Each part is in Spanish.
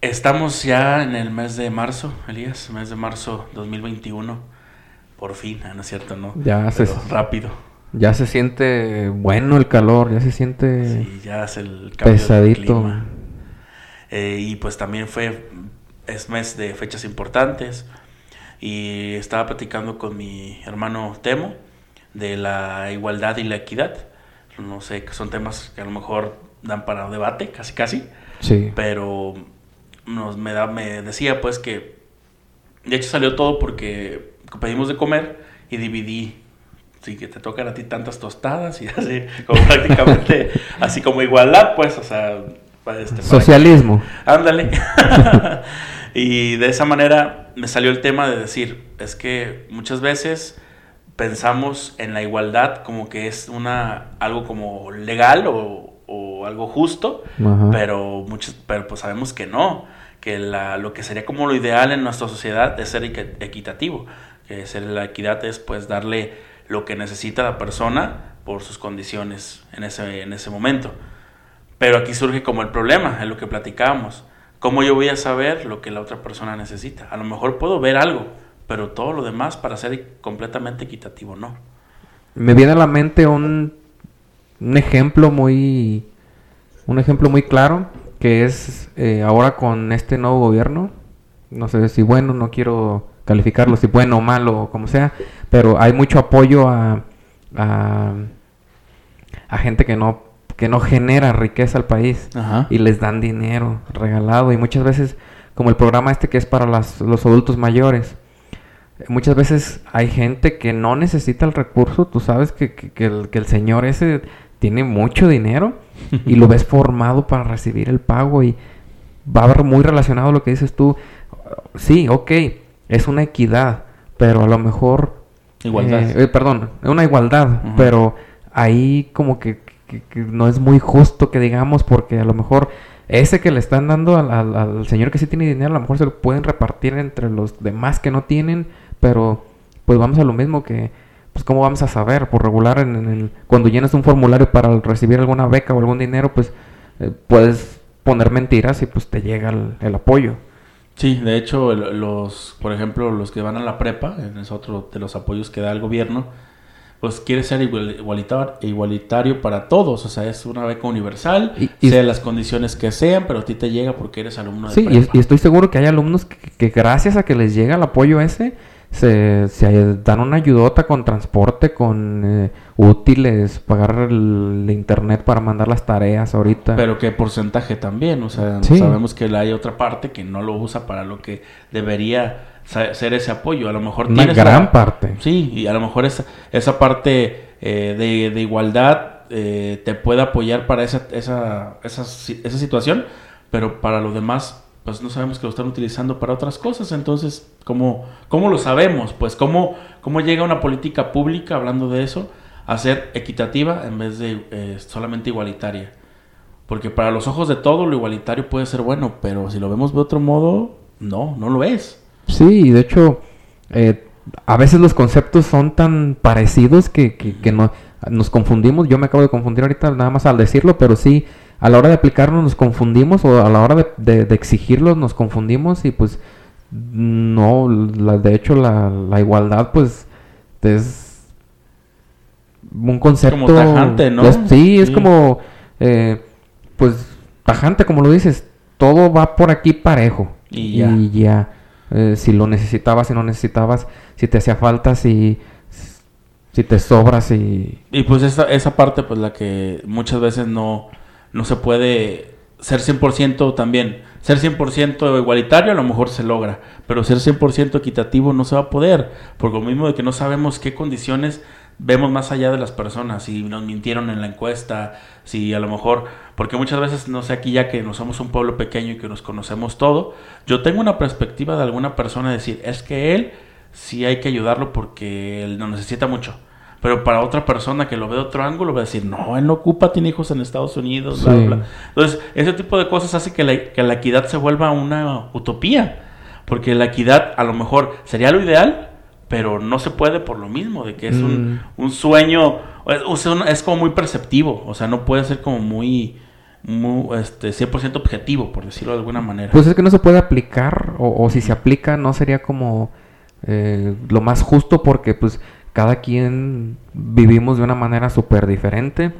Estamos ya en el mes de marzo, Elías, mes de marzo 2021. Por fin, ah, ¿no es cierto? No. Ya Pero rápido. Ya se siente bueno el calor, ya se siente Sí, ya es el pesadito. clima. Eh, y pues también fue, es mes de fechas importantes. Y estaba platicando con mi hermano Temo de la igualdad y la equidad. No sé, que son temas que a lo mejor dan para debate, casi casi. Sí. Pero nos, me, da, me decía pues que, de hecho salió todo porque pedimos de comer y dividí. Sí, que te tocan a ti tantas tostadas y así, como prácticamente, así como igualdad, pues, o sea, este, Socialismo. Ándale. y de esa manera me salió el tema de decir, es que muchas veces pensamos en la igualdad como que es una algo como legal o, o algo justo, Ajá. pero muchos pero pues sabemos que no, que la, lo que sería como lo ideal en nuestra sociedad es ser equi- equitativo, que ser la equidad es pues darle lo que necesita la persona por sus condiciones en ese, en ese momento. Pero aquí surge como el problema, en lo que platicábamos. ¿Cómo yo voy a saber lo que la otra persona necesita? A lo mejor puedo ver algo, pero todo lo demás para ser completamente equitativo no. Me viene a la mente un, un ejemplo muy un ejemplo muy claro que es eh, ahora con este nuevo gobierno. No sé si bueno, no quiero calificarlo si bueno o malo o como sea, pero hay mucho apoyo a, a, a gente que no que no genera riqueza al país Ajá. y les dan dinero regalado y muchas veces como el programa este que es para las- los adultos mayores muchas veces hay gente que no necesita el recurso tú sabes que, que- que el, que el señor ese tiene mucho dinero y lo ves formado para recibir el pago y va a haber muy relacionado a lo que dices tú sí ok es una equidad pero a lo mejor Igualdad. eh, eh, perdón una igualdad pero ahí como que, que- que no es muy justo que digamos porque a lo mejor ese que le están dando al, al- al señor que sí tiene dinero a lo mejor se lo pueden repartir entre los demás que no tienen pero pues vamos a lo mismo que pues cómo vamos a saber por regular en, en el cuando llenas un formulario para recibir alguna beca o algún dinero pues eh, puedes poner mentiras y pues te llega el, el apoyo Sí, de hecho, el- los, por ejemplo, los que van a la prepa, es otro de los apoyos que da el gobierno, pues quiere ser igual- igualitar- igualitario para todos, o sea, es una beca universal, Y- y- sea las condiciones que sean, pero a ti te llega porque eres alumno de Sí, y, prepa. es- y estoy seguro que hay alumnos que, que gracias a que les llega el apoyo ese, se, se dan una ayudota con transporte, con eh, útiles, pagar el, internet para mandar las tareas ahorita. Pero qué porcentaje también, o sea, Sí. sabemos que hay otra parte que no lo usa para lo que debería ser ese apoyo, a lo mejor una gran la- parte. Sí, y a lo mejor esa, esa parte eh, de, de igualdad eh, te puede apoyar para esa, esa, esa, esa situación, pero para lo demás, pues no sabemos que lo están utilizando para otras cosas. Entonces, ¿cómo, cómo lo sabemos? Pues, ¿cómo, ¿cómo llega una política pública, hablando de eso, a ser equitativa en vez de eh, solamente igualitaria? Porque para los ojos de todo, lo igualitario puede ser bueno, pero si lo vemos de otro modo, no, no lo es. Sí, de hecho, eh, a veces los conceptos son tan parecidos que, que, que no, nos confundimos. Yo me acabo de confundir ahorita nada más al decirlo, pero sí, a la hora de aplicarnos nos confundimos o a la hora de, de- de exigirlos nos confundimos y pues no, la- de hecho la, la igualdad pues es un concepto... Como tajante, ¿no? es- sí, es Sí. como, eh, pues, tajante, como lo dices, todo va por aquí parejo. Y ya. Y ya. Eh, si lo necesitabas, si no necesitabas, si te hacía falta, si, si te sobras y... Y pues esa, esa parte, pues la que muchas veces no, no se puede ser 100% también. Ser 100% igualitario a lo mejor se logra, pero ser 100% equitativo no se va a poder, por lo mismo de que no sabemos qué condiciones vemos más allá de las personas, si nos mintieron en la encuesta, si a lo mejor, porque muchas veces, no sé, aquí ya que no somos un pueblo pequeño y que nos conocemos todo, yo tengo una perspectiva de alguna persona de decir, es que él sí hay que ayudarlo porque él no necesita mucho. Pero para otra persona que lo ve de otro ángulo va a decir, no, él no ocupa, tiene hijos en Estados Unidos, bla, Sí. bla. Entonces, ese tipo de cosas hace que la, que la equidad se vuelva una utopía. Porque la equidad a lo mejor sería lo ideal, pero no se puede por lo mismo, de que es un, Mm. un sueño, es, como muy perceptivo, o sea, no puede ser como muy, muy, este, 100% objetivo, por decirlo de alguna manera. Pues es que no se puede aplicar, o, o si se aplica no sería como eh, lo más justo porque pues cada quien vivimos de una manera súper diferente.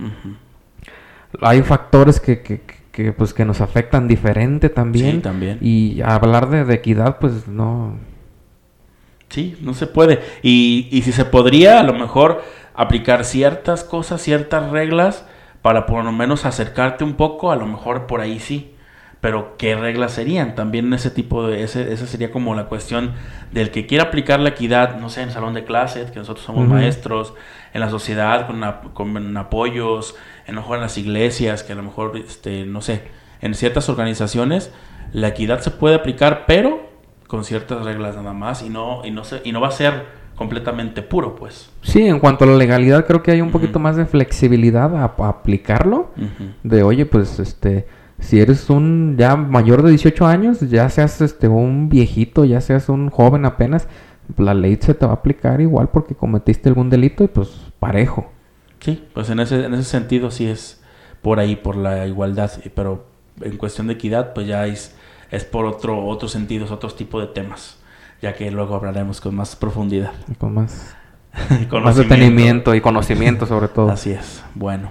Hay factores que, que, que, pues que nos afectan diferente también. Sí, también. Y hablar de, de equidad pues no... Sí, no se puede. Y, y si se podría, a lo mejor aplicar ciertas cosas, ciertas reglas, para por lo menos acercarte un poco, a lo mejor por ahí sí. Pero ¿qué reglas serían? También ese tipo de... Ese, esa sería como la cuestión del que quiera aplicar la equidad, no sé, en el salón de clases, que nosotros somos Ujú. maestros, en la sociedad, con, ap- con apoyos, a lo mejor en las iglesias, que a lo mejor, este, no sé, en ciertas organizaciones, la equidad se puede aplicar, pero con ciertas reglas nada más y no y no se, y no va a ser completamente puro, pues. Sí, en cuanto a la legalidad creo que hay un Ujú. poquito más de flexibilidad a, a aplicarlo. Ujú. De oye, pues este, si eres un ya mayor de 18 años, ya seas este un viejito, ya seas un joven apenas, la ley se te va a aplicar igual porque cometiste algún delito y pues parejo. Sí, pues en ese, en ese sentido sí es por ahí, por la igualdad, pero en cuestión de equidad, pues ya es, es por otro, otros sentidos, otros tipos de temas, ya que luego hablaremos con más profundidad. y Con más, Y más detenimiento y conocimiento sobre todo. Así es, bueno.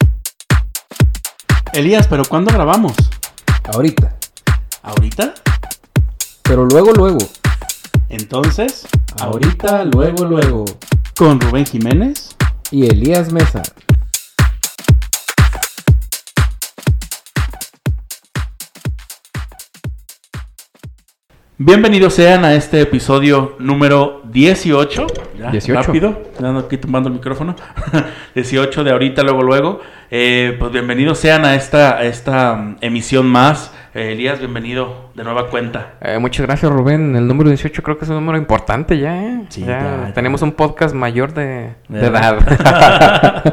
Elías, ¿pero cuándo grabamos? Ahorita. ¿Ahorita? Pero luego, luego. Entonces, Ahorita, luego, luego. con Rubén Jiménez. Y Elías Mesa. Bienvenidos sean a este episodio número 18. Ya, 18. Rápido, dando aquí tumbando el micrófono. 18 de ahorita, luego, luego. Eh, pues bienvenidos sean a esta, a esta mm, emisión más. Eh, Elías, bienvenido de nueva cuenta. Eh, muchas gracias Rubén, el número 18 creo que es un número importante ya, ¿eh? Sí, Ya ya, ya. tenemos un podcast mayor de, De edad.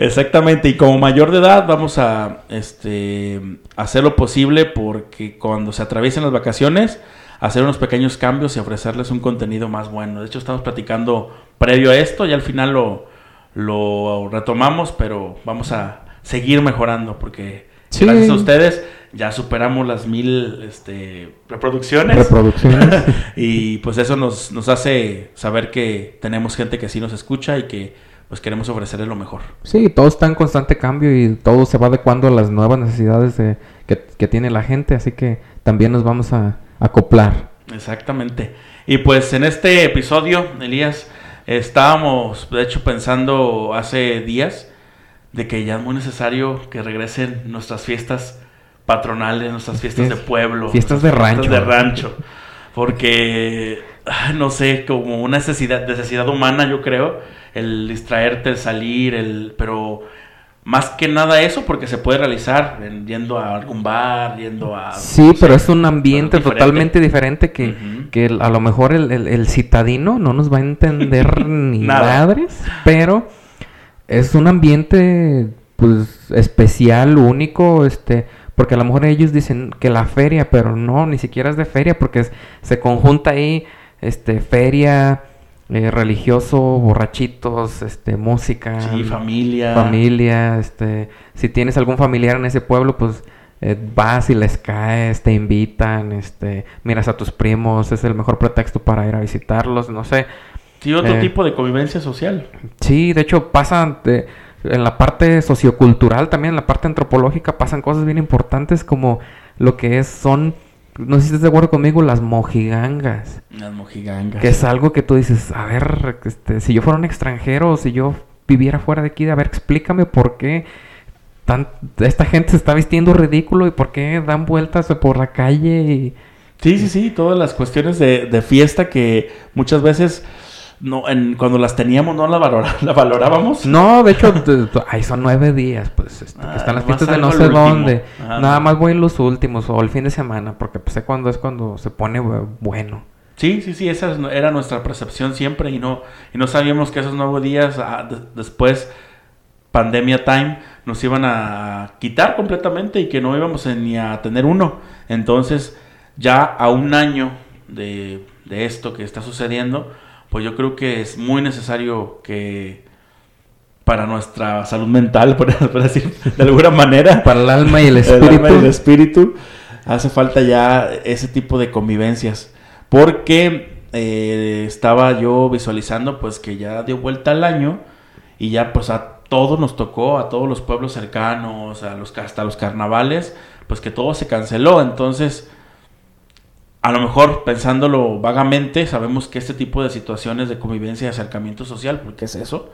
Exactamente, y como mayor de edad vamos a este, hacer lo posible porque cuando se atraviesen las vacaciones, hacer unos pequeños cambios y ofrecerles un contenido más bueno. De hecho, estamos platicando previo a esto y al final lo, lo retomamos, pero vamos a seguir mejorando porque Sí. gracias a ustedes ya superamos las mil este, reproducciones. Reproducciones. y pues eso nos, nos hace saber que tenemos gente que sí nos escucha y que pues queremos ofrecerles lo mejor. Sí, todo está en constante cambio y todo se va adecuando a las nuevas necesidades de- que, que tiene la gente, así que también nos vamos a acoplar. Exactamente. Y pues en este episodio, Elías, estábamos de hecho pensando hace días de que ya es muy necesario que regresen nuestras fiestas patronales, nuestras fiestas de pueblo. fiestas de rancho. de rancho. Porque, ah, no sé, como una necesidad, necesidad humana, yo creo, el distraerte, el salir, el, pero más que nada eso, porque se puede realizar en- yendo a algún bar, yendo a... Sí, no pero sé, es un ambiente diferente. totalmente diferente que, que a lo mejor el, el- el citadino no nos va a entender ni Nada. madres, pero es un ambiente pues especial, único, este, porque a lo mejor ellos dicen que la feria, pero no, ni siquiera es de feria, porque es- se conjunta ahí este, feria, eh, religioso, borrachitos, este, música. Sí, familia. Familia, este, si tienes algún familiar en ese pueblo, pues eh, vas y les caes, te invitan, este, miras a tus primos, es el mejor pretexto para ir a visitarlos, no sé. Sí, otro Eh, tipo de convivencia social. Sí, de hecho pasan de- en la parte sociocultural también, en la parte antropológica pasan cosas bien importantes como lo que es son, no sé si estás de acuerdo conmigo, las mojigangas. Las mojigangas. Que es algo que tú dices, a ver, este, si yo fuera un extranjero si yo viviera fuera de aquí, a ver, explícame por qué tan, esta gente se está vistiendo ridículo y por qué dan vueltas por la calle y... Sí, sí, sí, todas las cuestiones de, de fiesta que muchas veces no, en, cuando las teníamos no las valora- la valorábamos. No, de hecho, ahí son nueve días, pues, este, que Ah, están las fiestas de no sé dónde. Ajá, Nada no. más voy en los últimos o el fin de semana, porque pues, sé cuándo es cuando se pone bu- bueno. Sí, sí, sí, esa es- era nuestra percepción siempre y no, y no sabíamos que esos nuevos días ah, de- después, pandemia time, nos iban a quitar completamente y que no íbamos a- ni a tener uno. Entonces, ya a un año de, de esto que está sucediendo, pues yo creo que es muy necesario que para nuestra salud mental, por, por decir de alguna manera, Para el alma y el el alma espíritu. y el espíritu, hace falta ya ese tipo de convivencias. Porque eh, estaba yo visualizando pues que ya dio vuelta el año y ya pues a todos nos tocó, a todos los pueblos cercanos, a los, hasta los carnavales, pues que todo se canceló. Entonces, a lo mejor pensándolo vagamente, sabemos que este tipo de situaciones de convivencia y acercamiento social, porque es eso,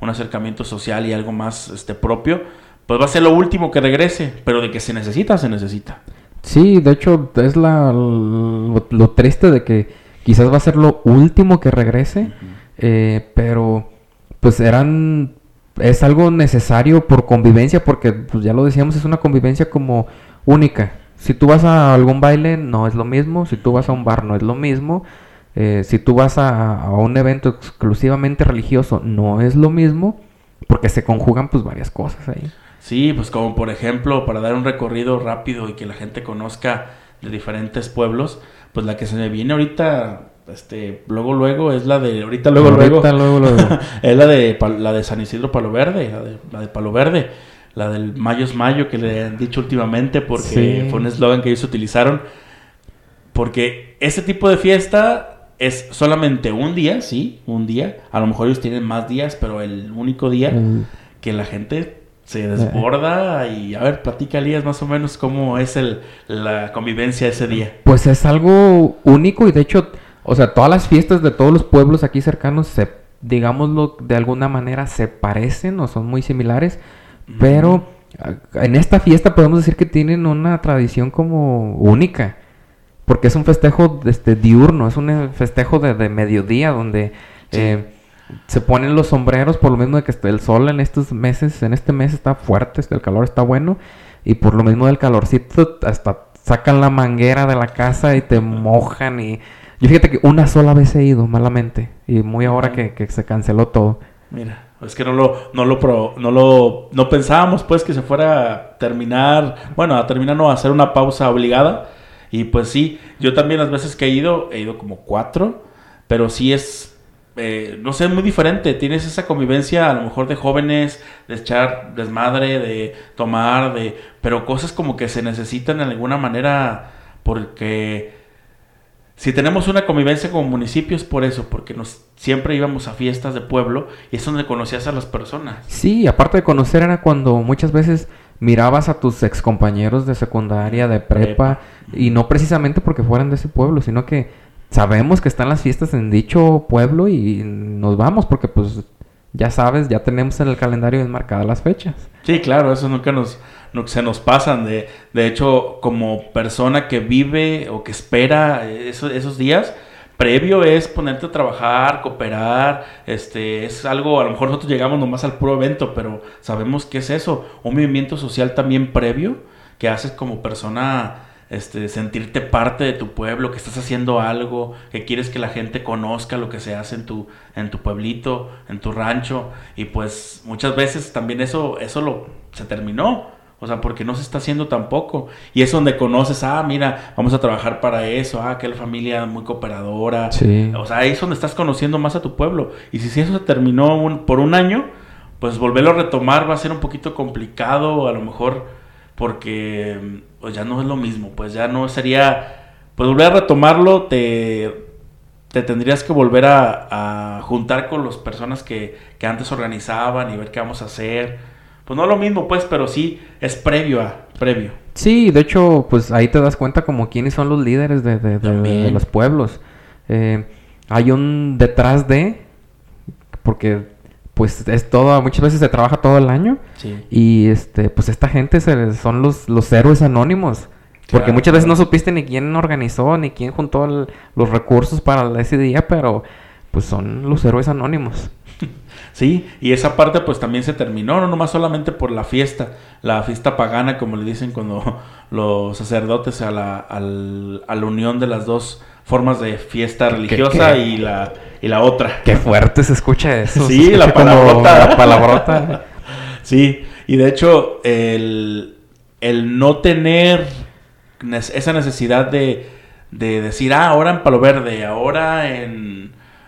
un acercamiento social y algo más este, propio, pues va a ser lo último que regrese, pero de que se necesita, se necesita. Sí, de hecho, es la, lo, lo triste de que quizás va a ser lo último que regrese, eh, pero pues eran, es algo necesario por convivencia, porque pues ya lo decíamos, es una convivencia como única. Si tú vas a algún baile, no es lo mismo, si tú vas a un bar, no es lo mismo, eh, si tú vas a, a un evento exclusivamente religioso, no es lo mismo, porque se conjugan pues varias cosas ahí. Sí, pues como por ejemplo, para dar un recorrido rápido y que la gente conozca de diferentes pueblos, pues la que se me viene ahorita, este, luego luego es la de, ahorita luego Ahorita, luego, luego, luego. es la de, la de San Isidro Palo Verde, la de, la de Palo Verde, la del Mayo es Mayo que le han dicho últimamente porque Sí. fue un eslogan que ellos utilizaron, porque ese tipo de fiesta es solamente un día, sí, un día, a lo mejor ellos tienen más días, pero el único día El- que la gente se desborda y a ver, platica Elías más o menos cómo es el, la convivencia ese día. Pues es algo único y de hecho, o sea, todas las fiestas de todos los pueblos aquí cercanos se, digámoslo de alguna manera, se parecen o son muy similares, pero en esta fiesta podemos decir que tienen una tradición como única, porque es un festejo este, diurno, es un eh, festejo de, de mediodía donde Sí. eh, se ponen los sombreros por lo mismo de que el sol en estos meses, en este mes está fuerte, este, el calor está bueno y por lo mismo del calorcito hasta sacan la manguera de la casa y te mojan y yo fíjate que una sola vez he ido malamente y muy ahora que, que se canceló todo. Mira, es que no lo, no lo, pro- no lo, no pensábamos pues que se fuera a terminar, bueno, a terminar no, a hacer una pausa obligada. Y pues sí, yo también las veces que he ido, he ido como cuatro, pero sí es, eh, no sé, muy diferente. Tienes esa convivencia a lo mejor de jóvenes, de echar desmadre, de tomar, de, pero cosas como que se necesitan en alguna manera porque si tenemos una convivencia como municipio es por eso, porque nos siempre íbamos a fiestas de pueblo y es donde conocías a las personas. Sí, aparte de conocer era cuando muchas veces mirabas a tus excompañeros de secundaria, de prepa, y no precisamente porque fueran de ese pueblo, sino que sabemos que están las fiestas en dicho pueblo y nos vamos porque pues ya sabes, ya tenemos en el calendario enmarcadas las fechas. Sí, claro, eso nunca nos, no, se nos pasan. De, de hecho, como persona que vive o que espera eso- esos días, previo es ponerte a trabajar, cooperar, este, es algo, a lo mejor nosotros llegamos nomás al puro evento, pero sabemos qué es eso, un movimiento social también previo que haces como persona este, sentirte parte de tu pueblo, que estás haciendo algo, que quieres que la gente conozca lo que se hace en tu, en tu pueblito, en tu rancho, y pues muchas veces también eso, eso lo, se terminó. O sea, porque no se está haciendo tampoco. Y es donde conoces, ah, mira, vamos a trabajar para eso, ah, que la familia muy cooperadora. Sí. O sea, ahí es donde estás conociendo más a tu pueblo. Y si, si eso se terminó un- por un año, pues volverlo a retomar va a ser un poquito complicado, a lo mejor, porque pues ya no es lo mismo, pues ya no sería, pues volver a retomarlo, te, te tendrías que volver a, a juntar con las personas que, que antes organizaban y ver qué vamos a hacer. Pues no lo mismo, pues, pero sí es previo a, previo. Sí, de hecho, pues ahí te das cuenta como quiénes son los líderes de, de- de- de También. los pueblos. Eh, hay un detrás de, porque pues es todo, muchas veces se trabaja todo el año Sí. y este, pues esta gente se- son los, los héroes anónimos. Porque Claro, muchas veces no supiste ni quién organizó, ni quién juntó el- los recursos para ese día, pero pues son los héroes anónimos. Sí, y esa parte pues también se terminó, no nomás solamente por la fiesta, la fiesta pagana, como le dicen cuando los sacerdotes a la, al- a la unión de las dos formas de fiesta religiosa qué? y la y la otra. Qué fuerte se escucha eso. Sí, la palabrota. La palabrota. Sí, y de hecho el, el no tener esa necesidad de, de decir, ah, ahora en Palo Verde, ahora en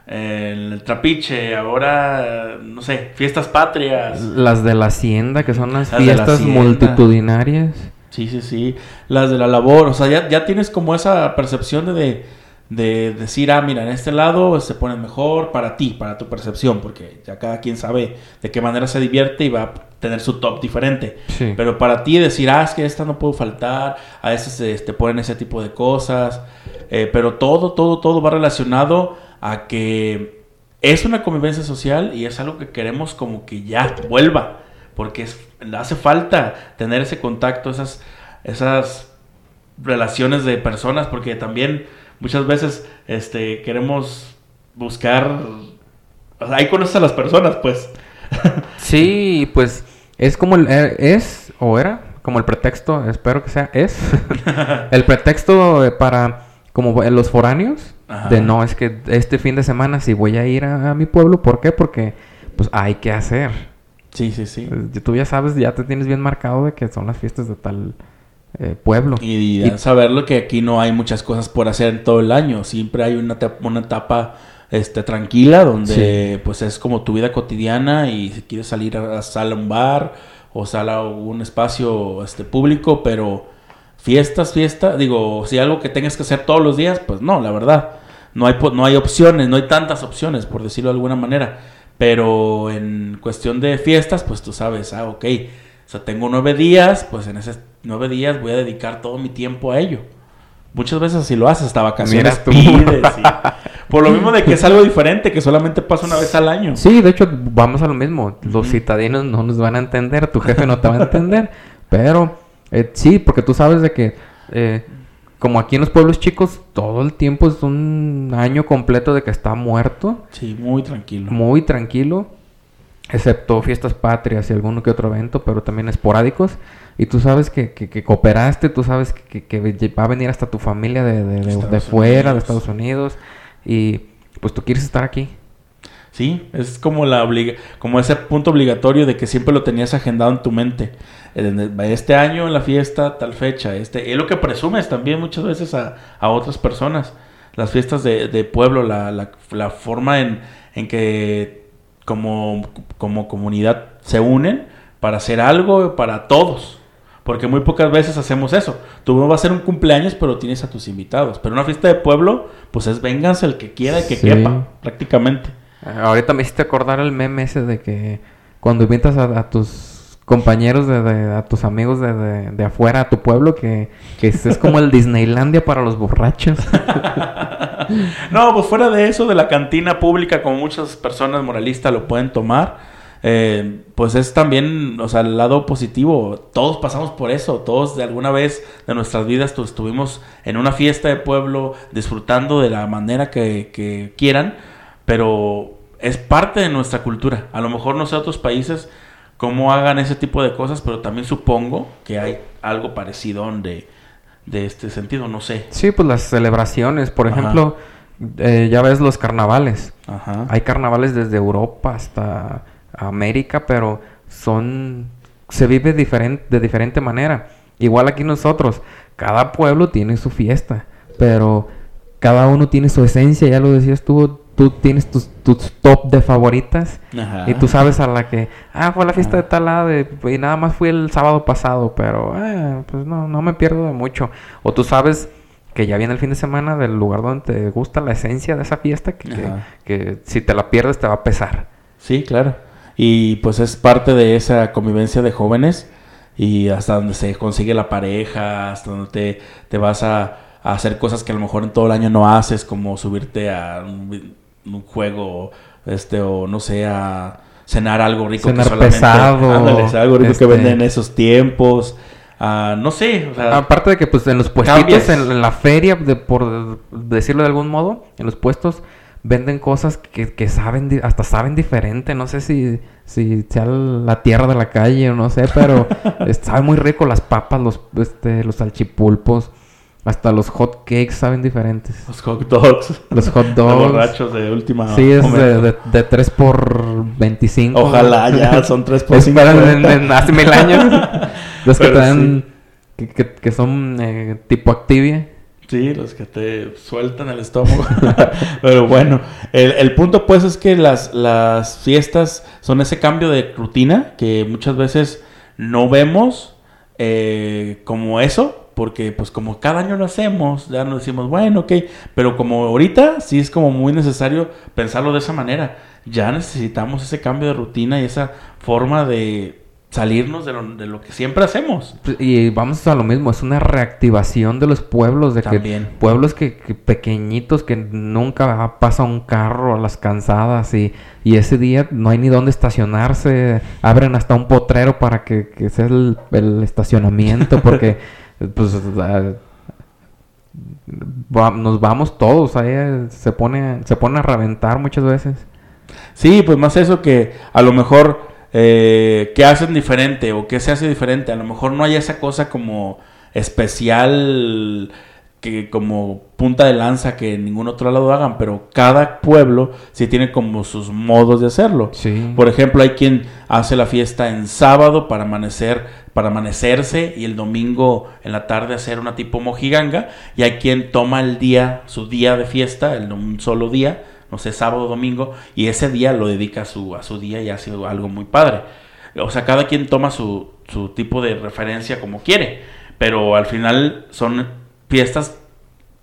el Trapiche, ahora, no sé, fiestas patrias. Las de la hacienda, que son las, Las de la fiestas multitudinarias. Sí, sí, sí. Las de la labor. O sea, ya, ya tienes como esa percepción de, de, de decir, ah, mira, en este lado se pone mejor para ti, para tu percepción, porque ya cada quien sabe de qué manera se divierte y va a tener su top diferente. Sí. Pero para ti decir, ah, es que esta no puedo faltar, a veces este, ponen ese tipo de cosas, eh, pero todo, todo, todo va relacionado a que es una convivencia social y es algo que queremos como que ya vuelva, porque es, hace falta tener ese contacto, esas, esas relaciones de personas, porque también muchas veces este, queremos buscar, ahí conoces a las personas, pues. Sí, pues es como el eh, es o era como el pretexto, espero que sea es el pretexto para como los foráneos Ajá. de no es que este fin de semana sí voy a ir a, a mi pueblo, ¿por qué? Porque pues hay que hacer. Sí, sí, sí. Eh, Tú ya sabes, ya te tienes bien marcado de que son las fiestas de tal eh, pueblo. Y, Y- saberlo que aquí no hay muchas cosas por hacer en todo el año. Siempre hay una, etapa- una etapa este, tranquila donde pues es como tu vida cotidiana y si quieres salir a, a sal a un bar o sal a un espacio este, público, pero fiestas, fiesta, digo, si algo que tengas que hacer todos los días, pues no, la verdad. No hay, no hay opciones, no hay tantas opciones, por decirlo de alguna manera. Pero en cuestión de fiestas, pues tú sabes, ah, ok, o sea, tengo nueve días, pues en esos nueve días voy a dedicar todo mi tiempo a ello. Muchas veces así lo haces, hasta vacaciones pides. y- por lo mismo de que es algo diferente, que solamente pasa una vez al año. Sí, de hecho, vamos a lo mismo. Los citadinos no nos van a entender, tu jefe no te va a entender. pero eh, sí, porque tú sabes de que, eh, como aquí en los pueblos chicos, todo el tiempo es un año completo de que está muerto, Sí, muy tranquilo. muy tranquilo, excepto fiestas patrias y alguno que otro evento, pero también esporádicos. Y tú sabes que, que, que cooperaste, tú sabes que, va a venir hasta tu familia de, de, de- de Estados fuera, de. Estados Unidos, y pues tú quieres estar aquí. Sí, es como la obliga como ese punto obligatorio de que siempre lo tenías agendado en tu mente. Este año en la fiesta, tal fecha. Este, es lo que presumes también muchas veces a, a otras personas. Las fiestas de, de pueblo, la, la- la forma en, en que como, como comunidad se unen para hacer algo para todos. Porque muy pocas veces hacemos eso. Tú vas a hacer un cumpleaños, pero tienes a tus invitados. Pero una fiesta de pueblo, pues es vénganse el que quiera y que Sí. quepa, prácticamente. Ahorita me hiciste acordar el meme ese de que cuando invitas a, a tus compañeros, de, a tus amigos de, de- afuera, a tu pueblo, que, que es, como el Disneylandia para los borrachos. No, pues fuera de eso, de la cantina pública, como muchas personas moralistas lo pueden tomar, eh, pues es también, o sea, el lado positivo. Todos pasamos por eso, todos de alguna vez de nuestras vidas estuvimos en una fiesta de pueblo, disfrutando de la manera que, que quieran, pero es parte de nuestra cultura. A lo mejor no sé otros países cómo hagan ese tipo de cosas, pero también supongo que hay algo parecido de, de este sentido, no sé. Sí, pues las celebraciones, por Ajá. ejemplo, eh, ya ves los carnavales. Ajá. Hay carnavales desde Europa hasta América, pero son se vive diferente, de diferente manera. Igual aquí nosotros, cada pueblo tiene su fiesta, pero cada uno tiene su esencia, ya lo decías tú, tú tienes tus, tus top de favoritas Ajá. y tú sabes a la que, ah, fue la fiesta de tal lado y, y nada más fui el sábado pasado, pero ah, pues no, no me pierdo de mucho. O tú sabes que ya viene el fin de semana del lugar donde te gusta la esencia de esa fiesta, que, que- si te la pierdes te va a pesar. Sí, claro. Y pues es parte de esa convivencia de jóvenes y hasta donde se consigue la pareja, hasta donde te, te vas a, a hacer cosas que a lo mejor en todo el año no haces, como subirte a un, un juego, este, o no sé, a cenar algo rico Cenar que solamente, pesado, ándale, algo rico este- que venden en esos tiempos, ah, no sé, o sea, Aparte de que pues en los puestitos, en, en la feria, de, por decirlo de algún modo, en los puestos venden cosas que, que saben, hasta saben diferente. No sé si, si sea la tierra de la calle o no sé, pero sabe muy rico las papas, los, este, los salchipulpos, hasta los hot cakes saben diferentes. los hot dogs, Los hot los dogs. borrachos de última Sí, es de, de, de 3 por 25. Ojalá ya son 3 por Esperan 50. en, en hace mil años. Los que te dan, que, que- que son eh, tipo Activia. Sí, los que te sueltan el estómago. Pero bueno, el, el punto pues es que las, las fiestas son ese cambio de rutina que muchas veces no vemos eh, como eso, porque pues como cada año lo hacemos, ya nos decimos, bueno, ok, pero como ahorita sí es como muy necesario pensarlo de esa manera. Ya necesitamos ese cambio de rutina y esa forma de salirnos de lo, de lo que siempre hacemos. Y vamos a lo mismo, es una reactivación de los pueblos, de También. que pueblos que, que pequeñitos que nunca pasa un carro a las cansadas y, y ese día no hay ni dónde estacionarse, abren hasta un potrero para que, que sea el, el estacionamiento porque pues va- nos vamos todos, ahí eh, se pone, se pone a reventar muchas veces. Sí, pues más eso que a lo mejor eh, qué hacen diferente o qué se hace diferente. A lo mejor no hay esa cosa como especial que como punta de lanza que en ningún otro lado hagan, pero cada pueblo sí tiene como sus modos de hacerlo. Sí. Por ejemplo, hay quien hace la fiesta en sábado para amanecer, para amanecerse y el domingo en la tarde hacer una tipo mojiganga y hay quien toma el día, su día de fiesta, el, un solo día, no sé, sábado, domingo y ese día lo dedica a su, a su día y hace algo muy padre. O sea, cada quien toma su, su tipo de referencia como quiere, pero al final son fiestas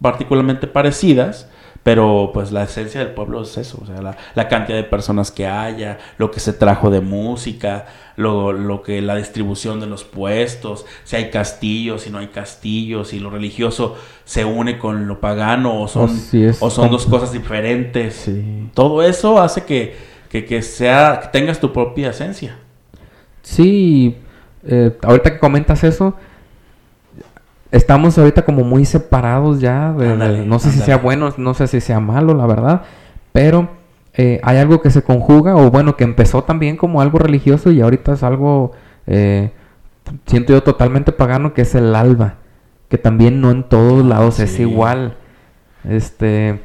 particularmente parecidas, pero pues la esencia del pueblo es eso, o sea, la, la cantidad de personas que haya, lo que se trajo de música, lo, lo que la distribución de los puestos, si hay castillos, si no hay castillos, si lo religioso se une con lo pagano o son, O si es o son dos cosas diferentes. Sí. Todo eso hace que, que, que sea, que tengas tu propia esencia. Sí, eh, ahorita que comentas eso, estamos ahorita como muy separados ya. de- no sé si sea bueno, no sé si sea malo, la verdad. Pero eh, hay algo que se conjuga, o bueno, que empezó también como algo religioso y ahorita es algo, eh, siento yo, totalmente pagano, que es el alba. Que también no en todos lados es igual. Este.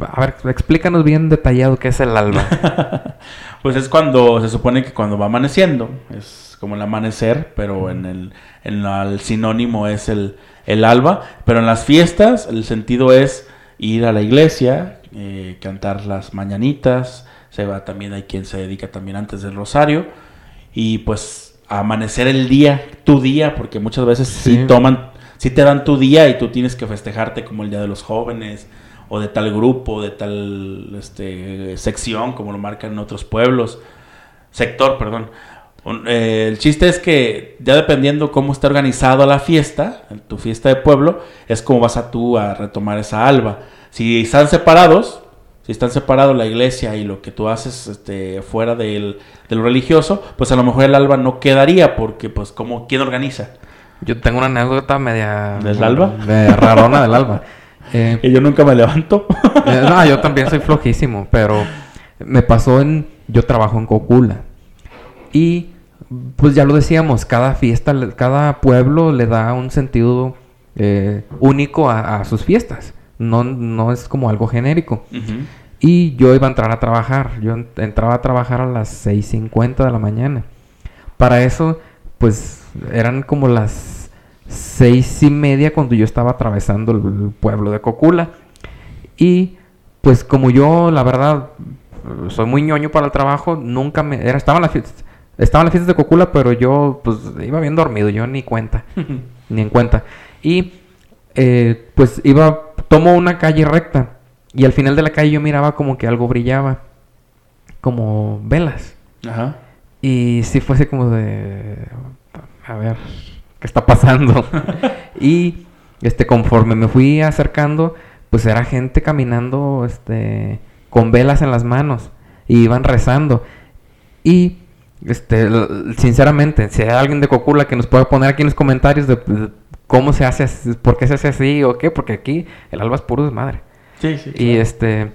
A ver, explícanos bien detallado qué es el alba. Pues es cuando se supone que cuando va amaneciendo, es como el amanecer, pero en el, en la- el sinónimo es el, el alba. Pero en las fiestas el sentido es ir a la iglesia, eh, cantar las mañanitas, se va también, hay quien se dedica también antes del rosario, y pues amanecer el día, tu día, porque muchas veces sí, Sí. toman, sí te dan tu día y tú tienes que festejarte como el día de los jóvenes o de tal grupo, de tal este, sección, como lo marcan en otros pueblos, sector, perdón. Un- eh, el chiste es que ya dependiendo cómo está organizada la fiesta, en tu fiesta de pueblo, es como vas a tú a retomar esa alba. Si están separados, si están separados la iglesia y lo que tú haces este, fuera del, de lo religioso, pues a lo mejor el alba no quedaría porque pues como quién organiza. Yo tengo una anécdota media... ¿Del alba? Media rarona del alba. Eh, Que yo nunca me levanto. eh, no, yo también soy flojísimo, pero me pasó en... Yo trabajo en Cocula. Y, pues ya lo decíamos, cada fiesta, cada pueblo le da un sentido eh, único a, a sus fiestas. No, no es como algo genérico. Y yo iba a entrar a trabajar. Yo en- entraba a trabajar a las 6.50 de la mañana. para eso, pues eran como las seis y media cuando yo estaba atravesando el pueblo de Cocula. Y pues como yo, la verdad, soy muy ñoño para el trabajo, nunca me... Era, estaba en las fiestas, estaba en las fiestas de Cocula, pero yo pues iba bien dormido, yo ni cuenta, ni en cuenta. Y eh, pues iba, tomo una calle recta y al final de la calle yo miraba como que algo brillaba, como velas. Ajá. Y sí fuese como de, a ver, ¿qué está pasando? y este, conforme me fui acercando, pues era gente caminando, este, con velas en las manos y iban rezando. Y, este, sinceramente, si hay alguien de Cocula que nos pueda poner aquí en los comentarios de, de cómo se hace, por qué se hace así o qué, porque aquí el alba es puro desmadre. Sí, sí. Y claro. este.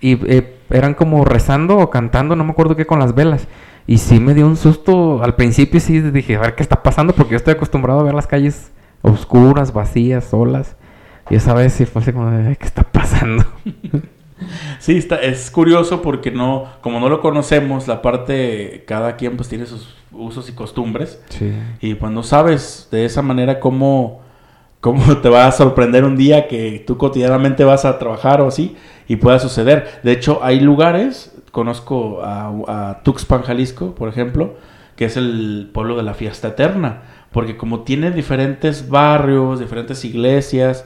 Y eh, eran como rezando o cantando, no me acuerdo qué, con las velas. Y sí me dio un susto. Al principio sí dije, a ver qué está pasando, porque yo estoy acostumbrado a ver las calles oscuras, vacías, solas. Y esa vez sí fue así como de, "Ay, ¿qué está pasando? Sí, está, es curioso porque no, como no lo conocemos, la parte, cada quien pues tiene sus usos y costumbres. Sí. Y pues no sabes de esa manera cómo, cómo te va a sorprender un día que tú cotidianamente vas a trabajar o así y pueda suceder. De hecho, hay lugares, conozco a, a Tuxpan, Jalisco, por ejemplo, que es el pueblo de la fiesta eterna, porque como tiene diferentes barrios, diferentes iglesias,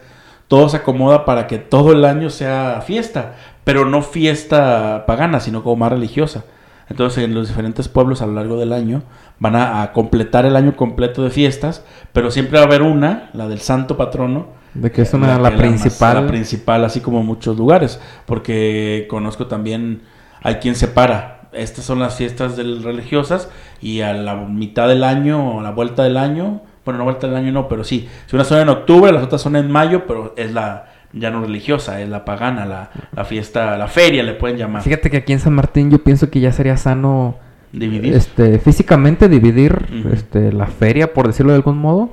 todo se acomoda para que todo el año sea fiesta, pero no fiesta pagana, sino como más religiosa. Entonces, en los diferentes pueblos a lo largo del año van a, a completar el año completo de fiestas, pero siempre va a haber una, la del santo patrono, De que es una, la, más- principal. la principal, así como en muchos lugares, porque conozco también, hay quien separa. Estas son las fiestas del- religiosas y a la mitad del año, o a la vuelta del año, bueno, no vuelta del año no, pero sí. Si una son en octubre, las otras son en mayo, pero es la ya no religiosa, es la pagana, la, la fiesta, la feria le pueden llamar. Fíjate que aquí en San Martín yo pienso que ya sería sano Dividir. este físicamente dividir este la feria por decirlo de algún modo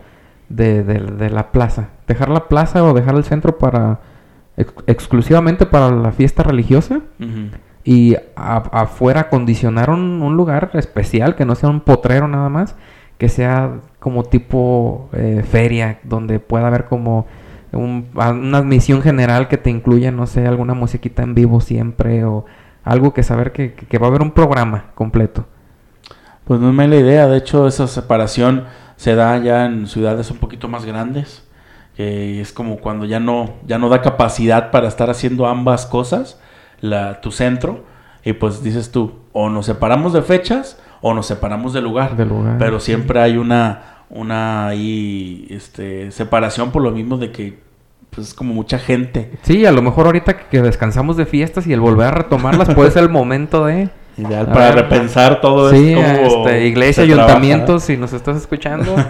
de, de- de la plaza dejar la plaza o dejar el centro para ex- exclusivamente para la fiesta religiosa Ujú. Y a- afuera acondicionar un, lugar especial que no sea un potrero nada más que sea como tipo eh, feria donde pueda haber como un- una admisión general que te incluya no sé alguna musiquita en vivo siempre o algo que saber que- que va a haber un programa completo Pues no es mala idea. De hecho, esa separación se da ya en ciudades un poquito más grandes. Que es como cuando ya no, ya no da capacidad para estar haciendo ambas cosas, la, tu centro. Y pues dices tú, o nos separamos de fechas o nos separamos de lugar. Del lugar, Pero siempre hay una, una ahí, este, separación por lo mismo de que pues es como mucha gente. Sí, a lo mejor ahorita que- descansamos de fiestas y el volver a retomarlas puede ser el momento de... Ideal para ver. repensar todo Sí, esto. este, iglesia, se ayuntamientos, si nos estás escuchando.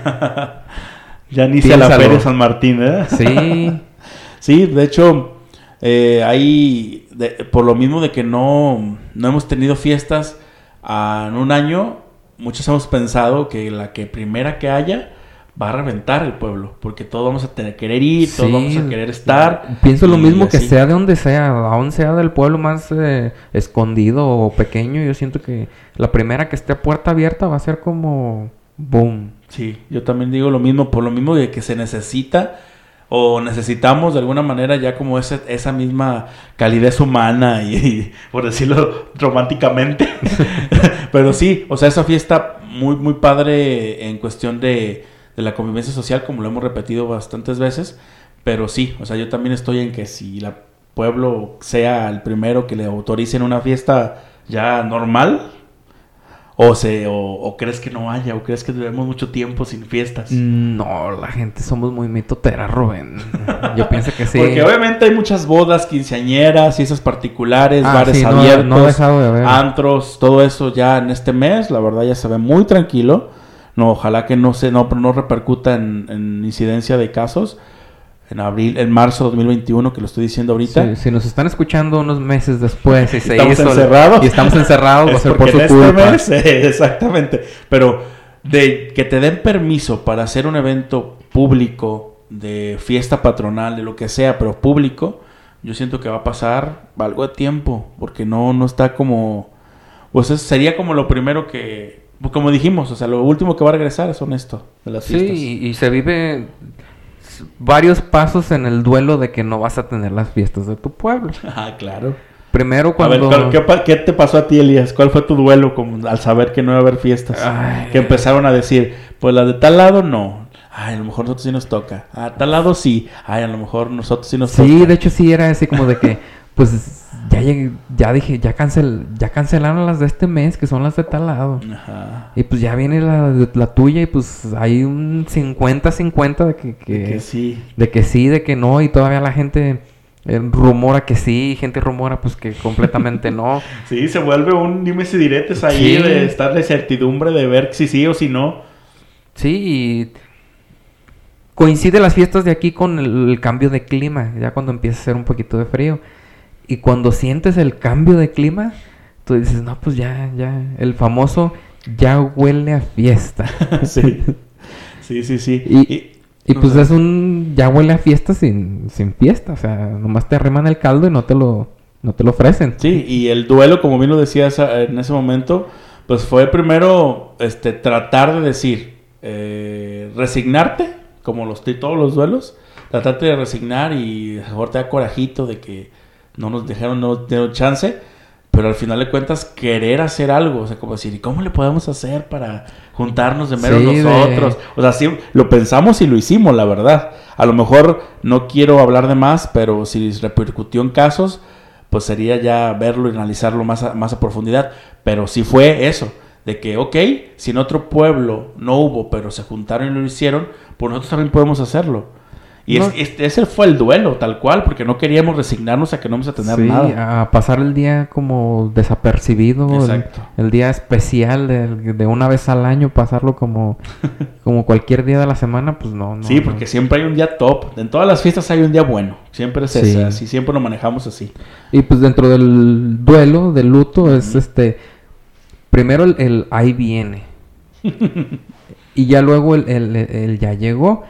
Ya inicia la Piénsalo. feria San Martín, ¿eh? Sí, Sí, de hecho, eh, de- por lo mismo de que no, no hemos tenido fiestas ah, en un año, muchos hemos pensado que la que primera que haya va a reventar el pueblo, porque todos vamos a tener, querer ir, todos Sí. vamos a querer estar. pienso lo mismo que sea de donde sea, aún sea del pueblo más eh, escondido o pequeño, yo siento que la primera que esté a puerta abierta va a ser como boom. Sí, yo también digo lo mismo, por lo mismo de que se necesita o necesitamos de alguna manera ya como esa misma calidez humana y, por decirlo románticamente. Pero sí, o sea, esa fiesta muy, muy padre en cuestión de, de la convivencia social, como lo hemos repetido bastantes veces. Pero sí, o sea, yo también estoy en que si el pueblo sea el primero que le autoricen una fiesta ya normal, o, se, o, o crees que no haya, o crees que debemos mucho tiempo sin fiestas. No, la gente somos muy mitoteras, Rubén. Yo pienso que sí. Porque obviamente hay muchas bodas, quinceañeras, fiestas particulares, Ah, bares sí, abiertos, no ha dejado de antros, todo eso ya en este mes, la verdad ya se ve muy tranquilo. No, ojalá que no se, no, no repercuta en, en incidencia de casos. En abril, en marzo de 2021, que lo estoy diciendo ahorita. Sí, si nos están escuchando unos meses después y se Estamos hizo encerrados. y estamos encerrados, va a ser por su este culpa. mes, eh, exactamente. Pero de que te den permiso para hacer un evento público, de fiesta patronal, de lo que sea, pero público, yo siento que va a pasar algo de tiempo, porque no, no está como... Pues es- sería como lo primero que, pues, como dijimos, o sea, lo último que va a regresar son esto, de las Sí, fiestas. y, y se vive varios pasos en el duelo de que no vas a tener las fiestas de tu pueblo. Ah, claro. Primero A cuando... ver, ¿cuál- ¿qué, te pasó a ti, Elías? ¿Cuál fue tu duelo como al saber que no iba a haber fiestas? Ay. Que empezaron a decir, pues las de tal lado no. Ay, a lo mejor nosotros sí nos toca. A tal lado sí. Ay, a lo mejor nosotros sí nos Sí, toca. de hecho sí era así como de que, pues ya llegué- ya dije, ya cancel, ya cancelaron las de este mes, que son las de tal lado. Ajá. Y pues ya viene la, la tuya y pues hay un 50-50 de que, que, Que sí. de que sí, de que no, y todavía la gente eh, rumora que sí, y gente rumora pues que completamente no. Sí, se vuelve un dime si diretes ahí Sí. de estar de certidumbre de ver si sí o si no. Sí, y coincide las fiestas de aquí con el, el cambio de clima, ya cuando empieza a hacer un poquito de frío. Y cuando sientes el cambio de clima, tú dices, no, pues ya, ya, el famoso ya huele a fiesta. sí. Sí, sí, sí. Y- Y pues es un ya huele a fiesta sin, sin fiesta, o sea, nomás te arriman el caldo y no te lo, no te lo ofrecen. Sí, y el duelo, como bien lo decías a- en ese momento, pues fue primero este, tratar de decir, eh, resignarte, como los todos los duelos, tratarte de resignar y mejor te da corajito de que no nos dejaron, no nos dieron chance, pero al final de cuentas querer hacer algo, o sea, como decir, ¿y cómo le podemos hacer para juntarnos de mero Sí, nosotros? O sea, sí, lo pensamos y lo hicimos, la verdad. A lo mejor no quiero hablar de más, pero si repercutió en casos, pues sería ya verlo y analizarlo más a, más a profundidad. Pero sí fue eso, de que, ok, si en otro pueblo no hubo, pero se juntaron y lo hicieron, pues nosotros también podemos hacerlo. Y No. es- ese fue el duelo, tal cual, porque no queríamos resignarnos a que no vamos a tener Sí, nada. a pasar el día como desapercibido, el, Exacto. el día especial de, de una vez al año, pasarlo como, como cualquier día de la semana, pues no, no. sí, no. porque siempre hay un día top. En todas las fiestas hay un día bueno. Siempre es Sí. ese, así siempre lo manejamos así. Y pues dentro del duelo, del luto, es este. Primero el, el ahí viene. y ya luego el, el- el ya llegó.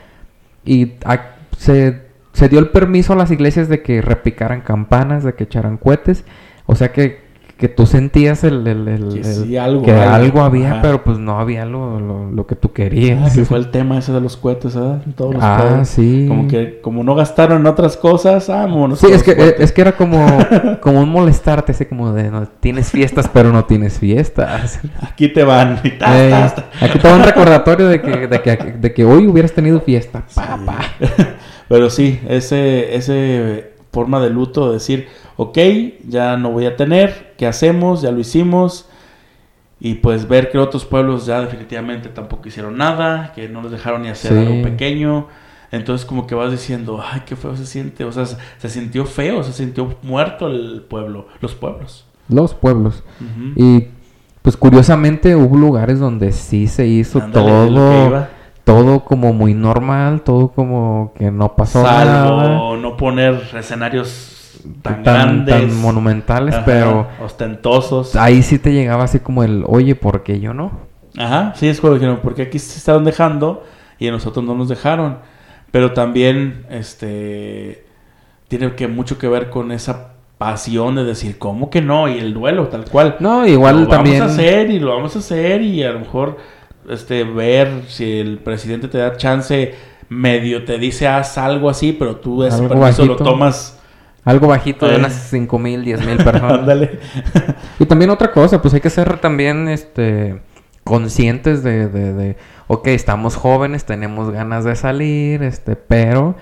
Y a- se, se dio el permiso a las iglesias de que repicaran campanas, de que echaran cohetes. O sea que, que tú sentías el, el- el- Que sí, algo que hay. algo había, Ajá. pero pues no había lo, lo, lo que tú Ah, querías. que fue el tema ese de los cohetes. En Todos los Ah, sí. Como que como no gastaron en otras cosas, vámonos. Sí, es que, eh, cohetes. es que era como, como un molestarte, así como de, no, tienes fiestas, pero no tienes fiestas. Aquí te van. Y tas, Eh, aquí te va un recordatorio de que, de, que, de que hoy hubieras tenido fiesta. Pa, Sí. pa. Pero sí, ese, ese forma de luto de decir, ok, ya no voy a tener, ¿qué hacemos? Ya lo hicimos. Y pues ver que otros pueblos ya definitivamente tampoco hicieron nada, que no les dejaron ni hacer Sí. algo pequeño. Entonces como que vas diciendo, ay, qué feo se siente. O sea, se, se sintió feo, se sintió muerto el pueblo, los pueblos. Los pueblos. Y pues curiosamente hubo lugares donde sí se hizo todo, todo como muy normal, todo como que no pasó nada. Salvo no poner escenarios tan, Tan, grandes. tan monumentales, Ajá, pero ostentosos. ahí sí te llegaba así como el, oye, ¿por qué yo no? Ajá, sí, es como dijeron, porque aquí se estaban dejando y a nosotros no nos dejaron. Pero también, este, tiene que mucho que ver con esa pasión de decir, ¿cómo que no? Y el duelo, tal cual. No, igual lo también... vamos a hacer y lo vamos a hacer y a lo mejor, este, ver si el presidente te da chance, medio te dice, haz algo así, pero tú ese permiso lo tomas. Algo bajito de Eh. unas 5 mil, 10 mil personas. Ándale. Y también otra cosa, pues hay que ser también este conscientes de, de, de, ok, estamos jóvenes, tenemos ganas de salir, este, pero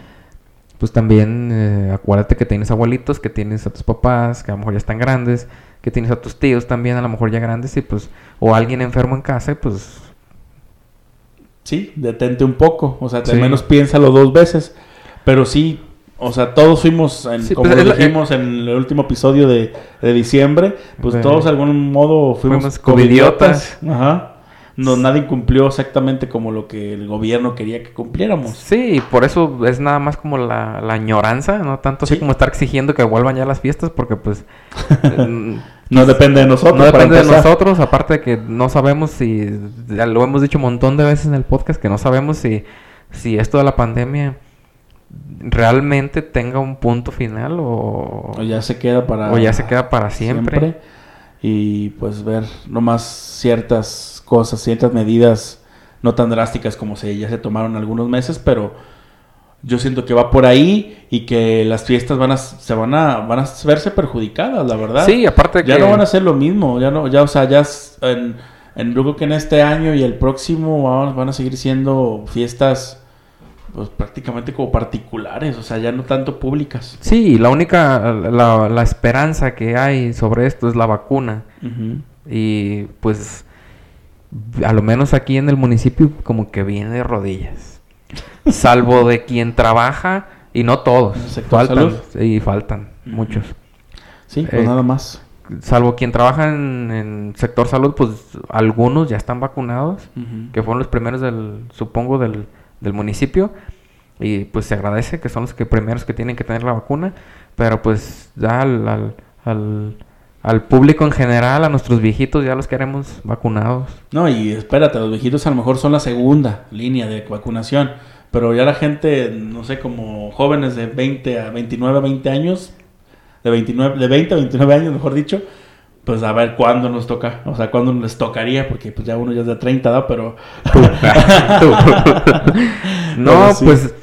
pues también eh, acuérdate que tienes abuelitos, que tienes a tus papás, que a lo mejor ya están grandes, que tienes a tus tíos también a lo mejor ya grandes y pues, o alguien enfermo en casa y pues Sí, detente un poco, o sea, al Sí. menos piénsalo dos veces, pero sí, o sea, todos fuimos, en, Sí, como pues, lo dijimos en el último episodio de, de diciembre, pues De- todos de algún modo fuimos, Fuimos covidiotas, ajá, no, nadie cumplió exactamente como lo que el gobierno quería que cumpliéramos. sí, por eso es nada más como la, la añoranza, no tanto así Sí. como estar exigiendo que vuelvan ya las fiestas porque pues... No depende de nosotros. No depende de nosotros, aparte de que no sabemos si, ya lo hemos dicho un montón de veces en el podcast, que no sabemos si, si esto de la pandemia realmente tenga un punto final o, O ya se queda para... o ya se queda para siempre. Y pues ver nomás ciertas cosas, ciertas medidas no tan drásticas como se ya se tomaron algunos meses, pero yo siento que va por ahí y que las fiestas van a se van a van a verse perjudicadas, la verdad. Sí, aparte ya que... no van a ser lo mismo, ya no ya o sea, ya en, en yo creo que en este año y el próximo van a seguir siendo fiestas pues prácticamente como particulares, o sea, ya no tanto públicas. Sí, la única, la, la esperanza que hay sobre esto es la vacuna. Y pues, a lo menos aquí en el municipio, como que viene de rodillas. Salvo de quien trabaja, y no todos. ¿En el sector Faltan, salud? sí, faltan, muchos. Sí, pues Eh, nada más. Salvo quien trabaja en, en sector salud, pues algunos ya están vacunados, que fueron los primeros del, supongo, del, del municipio. Y pues se agradece que son los que primeros que tienen que tener la vacuna. Pero pues ya al, al, al, público en general, a nuestros viejitos, ya los queremos vacunados. No, y espérate, los viejitos a lo mejor son la segunda línea de vacunación, pero ya la gente, no sé, como jóvenes de 20 a 29 a 20 años, de 29 de 20 a 29 años, mejor dicho, pues a ver cuándo nos toca, o sea, cuándo les tocaría, porque pues ya uno ya es de 30, ¿no? Pero no, Pero sí. pues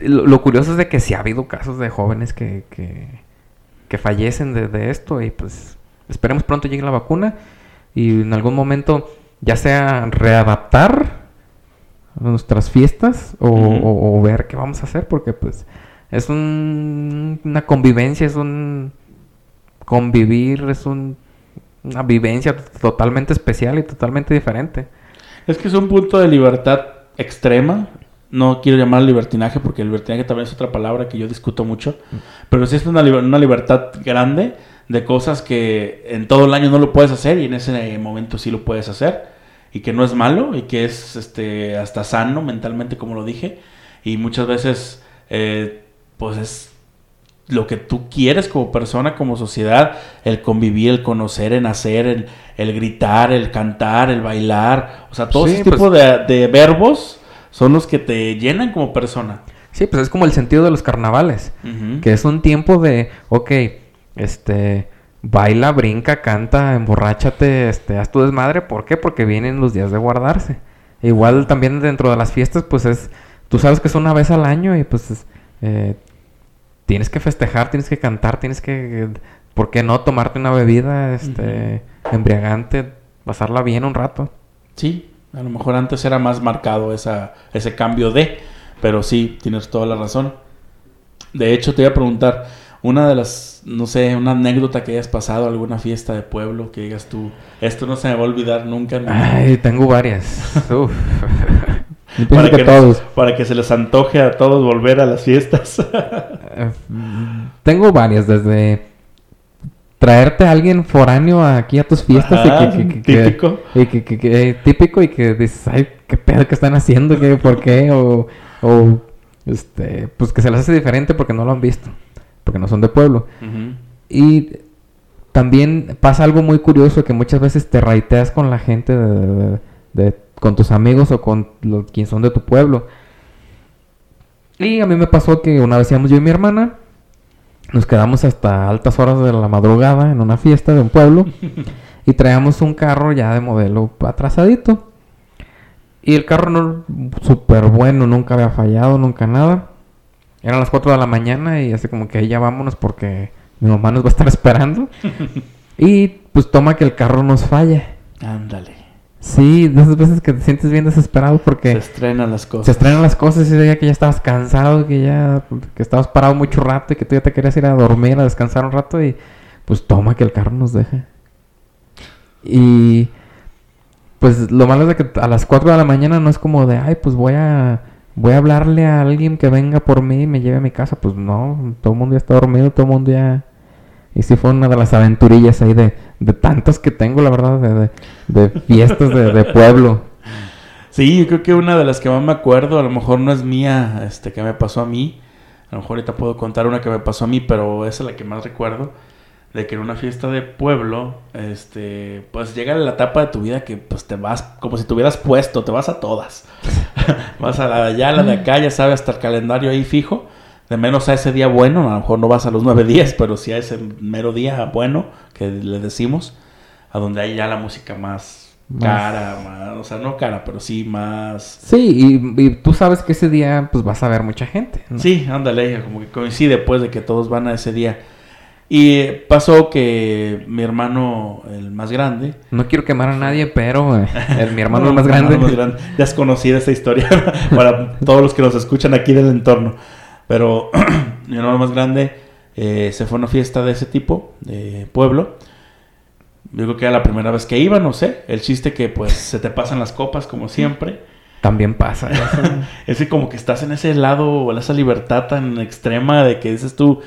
lo, curioso es de que sí ha habido casos de jóvenes que, que, que fallecen de, de esto y pues esperemos pronto llegue la vacuna y en algún momento ya sea readaptar nuestras fiestas o, o- o ver qué vamos a hacer porque pues es un- una convivencia, es un convivir, es un- una vivencia totalmente especial y totalmente diferente. es que es un punto de libertad extrema. No quiero llamar libertinaje porque el libertinaje también es otra palabra que yo discuto mucho. Pero sí es una, una libertad grande de cosas que en todo el año no lo puedes hacer y en ese momento sí lo puedes hacer. Y que no es malo y que es este hasta sano mentalmente, como lo dije. Y muchas veces, eh, pues es lo que tú quieres como persona, como sociedad, el convivir, el conocer, el hacer, el, el gritar, el cantar, el bailar, o sea, todo Sí, ese pues- tipo de, de verbos son los que te llenan como persona. Sí, pues es como el sentido de los carnavales. Que es un tiempo de, ok, este, baila, brinca, canta, emborráchate, este, haz tu desmadre. ¿Por qué? Porque vienen los días de guardarse. Igual también dentro de las fiestas, pues es, tú sabes que es una vez al año y pues es, eh, tienes que festejar, tienes que cantar, tienes que, ¿por qué no tomarte una bebida, este, embriagante, pasarla bien un rato? Sí, a lo mejor antes era más marcado esa, ese cambio de, pero sí, tienes toda la razón. De hecho, te iba a preguntar, una de las, no sé, una anécdota que hayas pasado, alguna fiesta de pueblo, que digas tú, esto no se me va a olvidar nunca. en mi vida". Ay, tengo varias. Uf. Pienso que, que todos. para que se les antoje a todos volver a las fiestas. Eh, Tengo varias, desde traerte a alguien foráneo aquí a tus fiestas Ajá, y que, que- que- que- típico. y que, que- que- típico y que dices, ay, qué pedo que están haciendo, ¿Qué, por qué, o, o, este, pues que se les hace diferente porque no lo han visto, porque no son de pueblo. Y también pasa algo muy curioso que muchas veces te raiteas con la gente de, de- de- con tus amigos o con los quienes son de tu pueblo. Y a mí me pasó que una vez íbamos yo y mi hermana, nos quedamos hasta altas horas de la madrugada en una fiesta de un pueblo y traíamos un carro ya de modelo atrasadito. Y el carro no súper bueno, nunca había fallado, nunca nada. Eran las 4 de la mañana y así como que ahí ya vámonos porque mi mamá nos va a estar esperando. y pues toma que el carro nos falla. Ándale. Sí, de esas veces que te sientes bien desesperado Se porque estrenan las cosas. se estrenan las cosas y ya que ya estabas cansado, que ya que estabas parado mucho rato y que tú ya te querías ir a dormir, a descansar un rato y pues toma que el carro nos deje. Y pues lo malo es de que a las 4 de la mañana no es como de, ay, pues voy a voy a hablarle a alguien que venga por mí y me lleve a mi casa. Pues no, todo el mundo ya está dormido, todo el mundo ya... Y sí fue una de las aventurillas ahí de, de tantas que tengo, la verdad, de, de, fiestas de, de pueblo. Sí, yo creo que una de las que más me acuerdo, a lo mejor no es mía, este, que me pasó a mí. A lo mejor ahorita puedo contar una que me pasó a mí, pero esa es la que más recuerdo. De que en una fiesta de pueblo, este, pues llega la etapa de tu vida que pues te vas, como si te hubieras puesto, te vas a todas. vas a la de allá, a la de acá, ya sabes, hasta el calendario ahí fijo. De menos a ese día bueno, a lo mejor no vas a los nueve días, pero sí a ese mero día bueno que le decimos, a donde hay ya la música más más- cara, más, o sea, no cara, pero sí más... Sí, y, y tú sabes que ese día pues vas a ver mucha gente. ¿no? Sí, ándale, como que coincide pues de que todos van a ese día. Y pasó que mi hermano, el más grande, No quiero quemar a nadie, pero eh, el- mi hermano No, el más grande. hermano más grande. Ya es conocida esta historia para todos los que nos escuchan aquí del entorno. Pero mi hermano más grande eh, se fue a una fiesta de ese tipo, de pueblo. Yo creo que era la primera vez que iba, no sé. El chiste que pues se te pasan las copas como siempre. También pasa. Es que como que estestás en ese lado, en esa libertad tan extrema de que dices tú,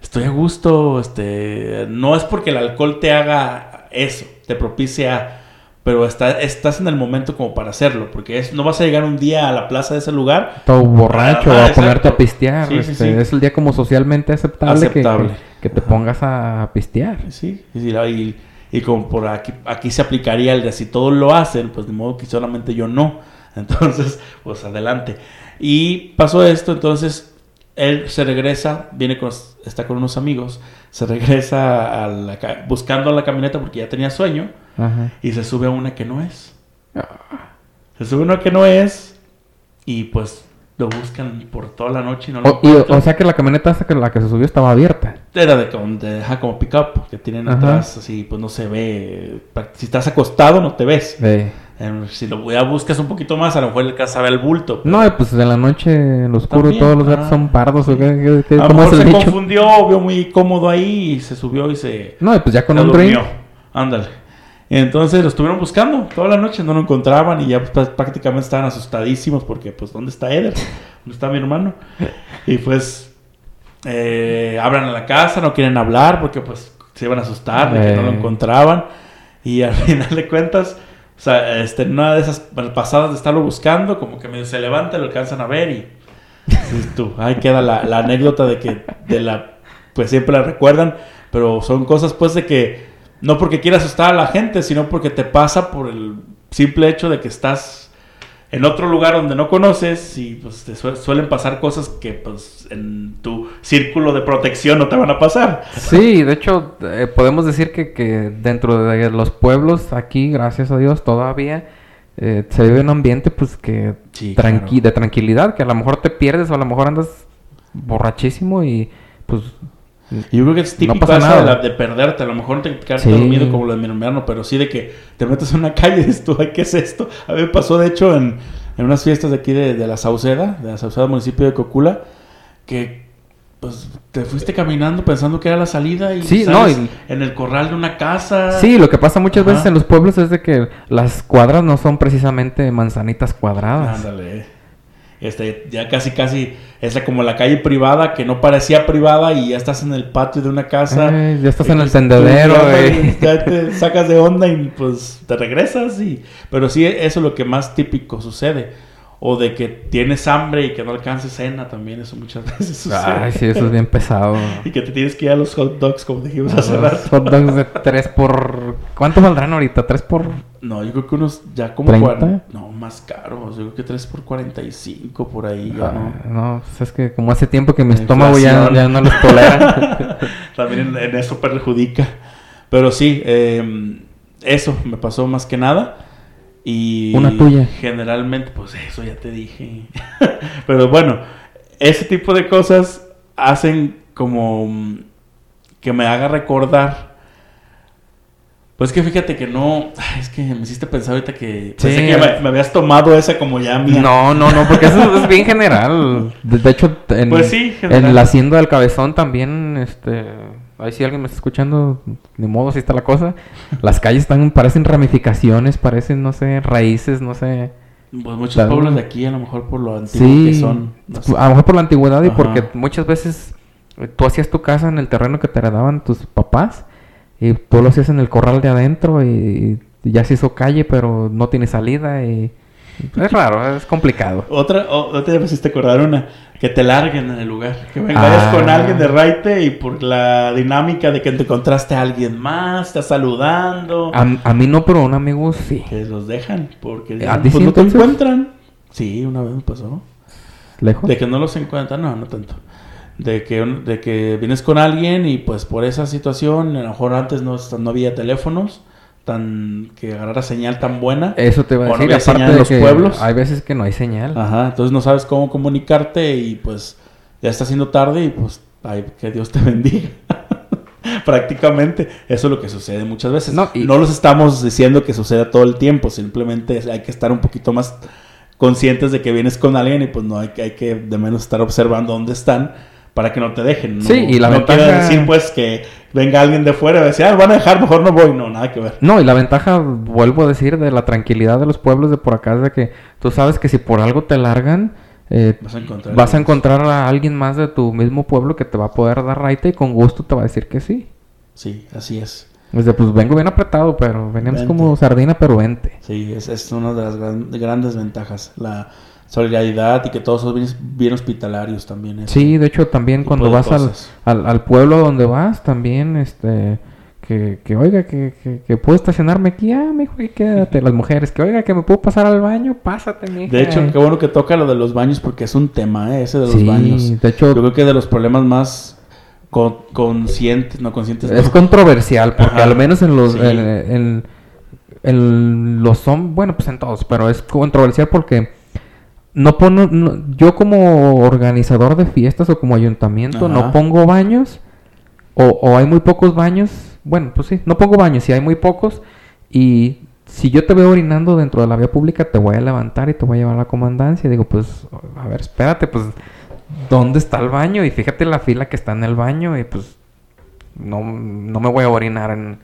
estoy a gusto, este, no es porque el alcohol te haga eso, te propicia, pero está, estás en el momento como para hacerlo, porque es, no vas a llegar un día a la plaza de ese lugar. Todo borracho a ponerte a pistear. Sí, este, sí. Es el día como socialmente aceptable, que- Aceptable. Que, que te pongas a pistear. Sí, y, y, y como por aquí, aquí se aplicaría el de si todos lo hacen, pues de modo que solamente yo no. Entonces, pues adelante. Y pasó esto, entonces él se regresa, viene con, está con unos amigos, se regresa a la ca- buscando la camioneta porque ya tenía sueño Ajá. y se sube a una que no es. Se sube a una que no es y pues lo buscan por toda la noche y no lo O, y- o sea que la camioneta esa que la que se subió estaba abierta. Era de como, de, ajá, como pick-up, que tienen Ajá. atrás, así, pues no se ve. Si estás acostado, no te ves. Eh, Em, Si lo ya buscas un poquito más, a lo mejor el sabe el bulto. No, pues en la noche, en lo oscuro, También, todos los gatos ah. son pardos. ¿o qué, qué- a lo ¿Cómo es mejor se dicho? confundió, vio muy cómodo ahí y se subió y se, No, y pues ya con se un drink. Ándale. Entonces lo estuvieron buscando toda la noche, no lo encontraban y ya pues, prá- prácticamente estaban asustadísimos porque, pues, ¿dónde está Eder? ¿Dónde está mi hermano? Y pues, eh, abran a la casa, no quieren hablar porque, pues, se iban a asustar de que no lo Eh. encontraban. Y al final de cuentas, o sea, este, en una de esas pasadas de estarlo buscando, como que medio se levanta, lo alcanzan a ver y tú, ahí queda la, la anécdota de que de la, pues siempre la recuerdan, pero son cosas pues de que no porque quieras asustar a la gente, sino porque te pasa por el simple hecho de que estás en otro lugar donde no conoces y pues te sue- suelen pasar cosas que pues en tu círculo de protección no te van a pasar. Sí, de hecho, eh, podemos decir que, que dentro de los pueblos aquí, gracias a Dios, todavía eh, se vive un ambiente pues que Sí, tranqui- claro. de tranquilidad, que a lo mejor te pierdes o a lo mejor andas borrachísimo y pues yo creo que es típico pasa eso nada. de, la- de perderte. A lo mejor no te quedas Sí. dormido como lo de mi hermano, pero sí de que te metes en una calle y dices tú, ay, ¿qué es esto? A mí me pasó, de hecho, en, en unas fiestas de aquí de, de la Sauceda, de la Sauceda, municipio de Cocula, que pues te fuiste caminando pensando que era la salida y Sí, sales no, y- en el corral de una casa. Sí, lo que pasa muchas Ajá. veces en los pueblos es de que las cuadras no son precisamente manzanitas cuadradas. Ándale. Este, ya casi, casi, es como la calle privada que no parecía privada y ya estás en el patio de una casa. Eh, ya estás en el tendedero. eh. ya te sacas de onda y pues te regresas. Y... Pero sí, eso es lo que más típico sucede. O de que tienes hambre y que no alcances cena también, eso muchas veces sucede. Ay, sí, eso es bien pesado. Y que te tienes que ir a los hot dogs, como dijimos hace Los rato. hot dogs de 3 por... ¿Cuánto valdrán ahorita? ¿3 por...? No, yo creo que unos ya como... 30. cuaren- No, más caros. Yo creo que 3 por 45 por ahí. Ya, ¿no? Ah, no, pues es que como hace tiempo que mi estómago ya, ya no los tolera. También en, en eso perjudica. Pero sí, eh, eso me pasó más que nada. Y Una tuya. Generalmente, pues eso ya te dije. Pero bueno, ese tipo de cosas hacen como mm, que me haga recordar. Pues que fíjate que no. Es que me hiciste pensar ahorita que. Sí. Pensé que me, me habías tomado esa como ya mía. no, no, no, porque eso es bien general. De, de hecho, en, Pues sí, general. en la hacienda del cabezón también, este... Ahí si alguien me está escuchando, ni modo, así está la cosa. Las calles están, parecen ramificaciones, parecen, no sé, raíces, no sé... Pues muchos pueblos de aquí, a lo mejor por lo antiguo que son. no sé. a lo mejor por la antigüedad y porque muchas veces eh, tú hacías tu casa en el terreno que te heredaban tus papás y tú lo hacías en el corral de adentro y, y ya se hizo calle pero no tiene salida y es raro, es complicado. Otra, otra me hiciste acordar una, que te larguen en el lugar, que vayas Ah. con alguien de raite y por la dinámica de que te encontraste a alguien más, estás saludando, A, a mí no, pero a un amigo sí. que los dejan, porque ¿A pues, sí, no te encuentran. Sí, una vez me pasó. Lejos. De que no los encuentran, no, no tanto. De que, de que vienes con alguien y pues por esa situación, a lo mejor antes no, no había teléfonos, tan que agarrara señal tan buena. Eso te va a no decir, aparte de los que pueblos. hay veces que no hay señal. Ajá, entonces no sabes cómo comunicarte y pues ya está siendo tarde y pues ay, que Dios te bendiga. Prácticamente eso es lo que sucede muchas veces. No, y- no los estamos diciendo que suceda todo el tiempo, simplemente hay que estar un poquito más conscientes de que vienes con alguien y pues no hay que, hay que de menos estar observando dónde están para que no te dejen. No, Sí, y la no ventaja- quiere decir pues que venga alguien de fuera y decir, ah, van a dejar, mejor no voy. No, nada que ver. No, y la ventaja, vuelvo a decir, de la tranquilidad de los pueblos de por acá es de que tú sabes que si por algo te largan, eh, Vas a encontrar. vas a encontrar a alguien más de tu mismo pueblo que te va a poder dar raite y con gusto te va a decir que sí. Sí, así es. Es de, pues vengo bien apretado, pero Vente. como sardina, pero vente. Sí, es, es una de las gran- grandes ventajas. La solidaridad y que todos son bien, bien hospitalarios también. eso. Sí, de hecho también cuando vas al, al, al pueblo donde vas, también, este, que, que oiga, que, que, que puedo estacionarme aquí, ah, mijo, y quédate. Las mujeres, que oiga, que me puedo pasar al baño, pásate, mija. De hecho, qué bueno que toca lo de los baños porque es un tema, ¿eh? ese de los Sí, baños. de hecho- Yo creo que de los problemas más con- conscientes, no conscientes. Es no. controversial, porque Ajá, al menos en los, sí. en, en- en los son, bueno, pues en todos, pero es controversial porque no pongo, no- yo como organizador de fiestas o como ayuntamiento Ajá. no pongo baños o, o hay muy pocos baños, bueno, pues sí, no pongo baños, si hay muy pocos y si yo te veo orinando dentro de la vía pública te voy a levantar y te voy a llevar a la comandancia y digo, pues, a ver, espérate, pues, ¿dónde está el baño? Y fíjate la fila que está en el baño y pues no, no me voy a orinar en,